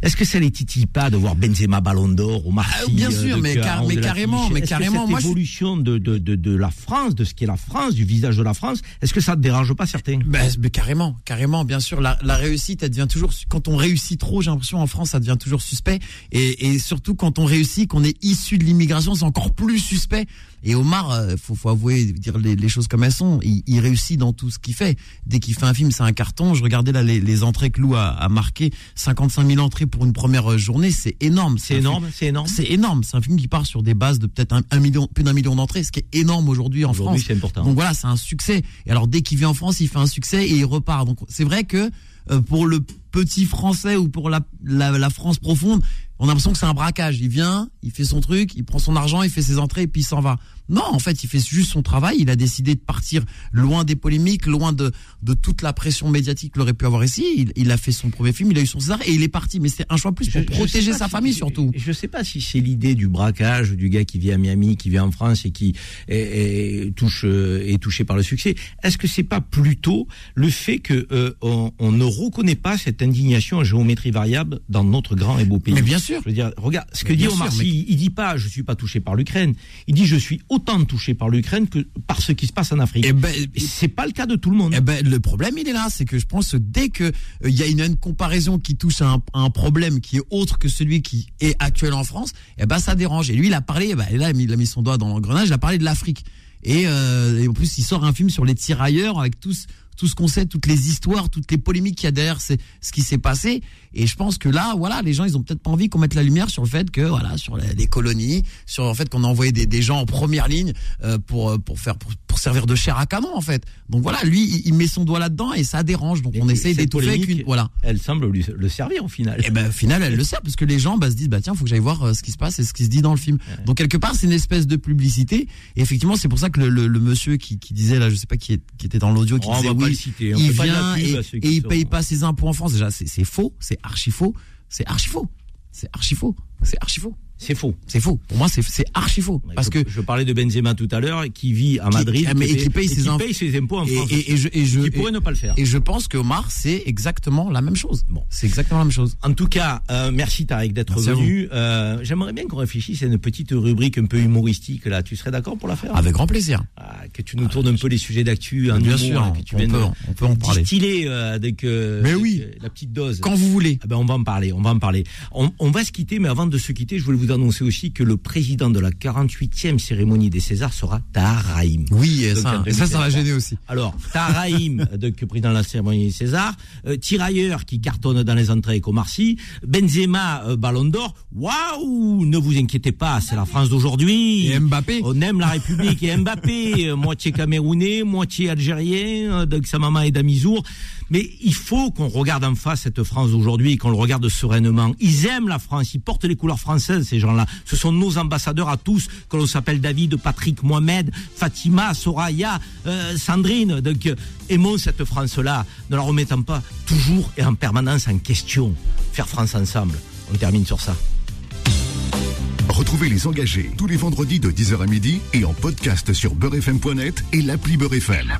B: est-ce que ça les titille pas de voir Benzema Ballon d'Or, Omar Sy,
N: Ah, bien
B: euh,
N: sûr, mais car- mais carrément, mais
B: Est-ce que
N: carrément,
B: cette évolution de, de, de, de la France, de ce qu'est la France, du visage de la France, est-ce que ça ne dérange pas certains?
N: Ben, mais carrément, carrément, bien sûr. La, la réussite, elle devient toujours, quand on réussit trop, j'ai l'impression en France, ça devient toujours suspect. Et, et surtout quand on réussit, qu'on est issu de l'immigration, c'est encore plus suspect. Et Omar, euh, faut, faut avouer, dire les, les choses comme elles sont. Il, il réussit dans tout ce qu'il fait. Dès qu'il fait un film, c'est un carton. Je regardais là les, les entrées que Lou a, a marqué, 55 000 entrées pour une première euh, journée, c'est énorme.
B: C'est énorme, c'est énorme.
N: C'est énorme. C'est un film qui part sur des bases de peut-être un, un million, plus d'un million d'entrées, ce qui est énorme aujourd'hui en France.
B: c'est important.
N: Donc voilà, c'est un succès. Et alors dès qu'il vient en France, il fait un succès et il repart. Donc c'est vrai que euh, pour le petit français ou pour la, la, la France profonde, on a l'impression que c'est un braquage. Il vient, il fait son truc, il prend son argent, il fait ses entrées et puis il s'en va. Non, en fait, il fait juste son travail. Il a décidé de partir loin des polémiques, loin de, de toute la pression médiatique qu'il aurait pu avoir ici. Il, il a fait son premier film, il a eu son César et il est parti. Mais c'est un choix plus pour
B: Je-
N: protéger sa
B: si-
N: famille surtout.
B: Je sais pas si c'est l'idée du braquage du gars qui vient à Miami, qui vient en France et qui est, est- touche euh, est touché par le succès. Est-ce que c'est pas plutôt le fait que euh, on, on ne reconnaît pas cette indignation à géométrie variable dans notre grand et beau pays
N: Mais bien sûr.
B: Je veux dire, regarde ce que
N: Mais
B: dit Omar Sy.
N: mais-
B: Il, dit pas je suis pas touché par l'Ukraine. Il dit je suis autant touché par l'Ukraine que par ce qui se passe en Afrique.
N: Eh ben,
B: c'est pas le cas de tout le monde.
N: Eh ben, le problème, il est là, c'est que je pense que dès que euh, il y a une, une comparaison qui touche à un, à un problème qui est autre que celui qui est actuel en France, eh ben ça dérange. Et lui, il a parlé, eh ben, là, il a mis- il a mis son doigt dans l'engrenage, il a parlé de l'Afrique. Et, euh, et en plus, il sort un film sur les tirailleurs avec tous tout ce qu'on sait, toutes les histoires, toutes les polémiques qu'il y a derrière c'est ce qui s'est passé. Et je pense que là, voilà, les gens, ils ont peut-être pas envie qu'on mette la lumière sur le fait que, voilà, sur les, les colonies, sur le fait qu'on a envoyé des, des gens en première ligne euh, pour euh, pour faire pour, pour servir de chair à canon, en fait. Donc voilà, lui, il, il met son doigt là-dedans et ça dérange. Donc on essaye d'étouffer voilà.
B: Elle semble lui, le servir au final.
N: Et ben au final, elle le sert parce que les gens bah, se disent bah tiens, faut que j'aille voir euh, ce qui se passe et ce qui se dit dans le film. Donc quelque part, c'est une espèce de publicité. Et effectivement, c'est pour ça que le, le, le monsieur qui, qui disait là, je sais pas qui, est, qui était dans l'audio, qui
B: Oh,
N: disait oui,
B: citer,
N: il vient et, et il paye pas ses impôts en France. Déjà, c'est faux, c'est archi faux, c'est archi faux, c'est archi faux, c'est archi faux.
B: C'est faux.
N: C'est faux. Pour moi, c'est archi faux. Parce
B: je,
N: que
B: je parlais de Benzema tout à l'heure, qui vit à Madrid,
N: qui- mais- et qui paye
B: et
N: ses
B: qui
N: impôts.
B: paye ses impôts en
N: Et-
B: France.
N: Et, et je, et je,
B: qui pourrait ne pas le faire.
N: Et je pense que Omar, c'est exactement la même chose. Bon, c'est exactement la même chose.
B: En tout cas, euh, merci Tarek d'être venu. Euh, J'aimerais bien qu'on réfléchisse à une petite rubrique un peu humoristique là. Tu serais d'accord pour la faire?
N: Avec grand plaisir.
B: Ah, Que tu nous tournes un peu les sujets d'actu, en
N: Bien
B: humour,
N: sûr,
B: hein, que tu
N: on peut- on peut en parler.
B: distiller euh, avec,
N: Mais oui.
B: la petite dose.
N: Quand vous voulez.
B: Ah ben on va en parler, on va en parler. On, on va se quitter, mais avant de se quitter, je voulais vous vous annoncer aussi que le président de la 48e cérémonie des Césars sera Taharaïm.
N: Oui, et
B: Donc,
N: ça, ça, ça
B: 2023.
N: gêné aussi.
B: Alors, Taharaïm, donc président de la cérémonie des Césars, euh, tirailleur qui cartonne dans les entrées avec Omar Sy, Benzema, euh, Ballon d'Or. Waouh Ne vous inquiétez pas, c'est la France d'aujourd'hui.
N: Et Mbappé.
B: On aime la République et Mbappé, euh, moitié camerounais, moitié algérien, donc sa maman est d'Amizour. Mais il faut qu'on regarde en face cette France d'aujourd'hui et qu'on le regarde sereinement. Ils aiment la France, ils portent les couleurs françaises, ces gens-là. Ce sont nos ambassadeurs à tous, que l'on s'appelle David, Patrick, Mohamed, Fatima, Soraya, euh, Sandrine. Donc, euh, aimons cette France-là, ne la remettons pas toujours et en permanence en question. Faire France ensemble. On termine sur ça.
A: Retrouvez les engagés tous les vendredis de 10h à midi et en podcast sur beurrefm.net et l'appli Beurrefm.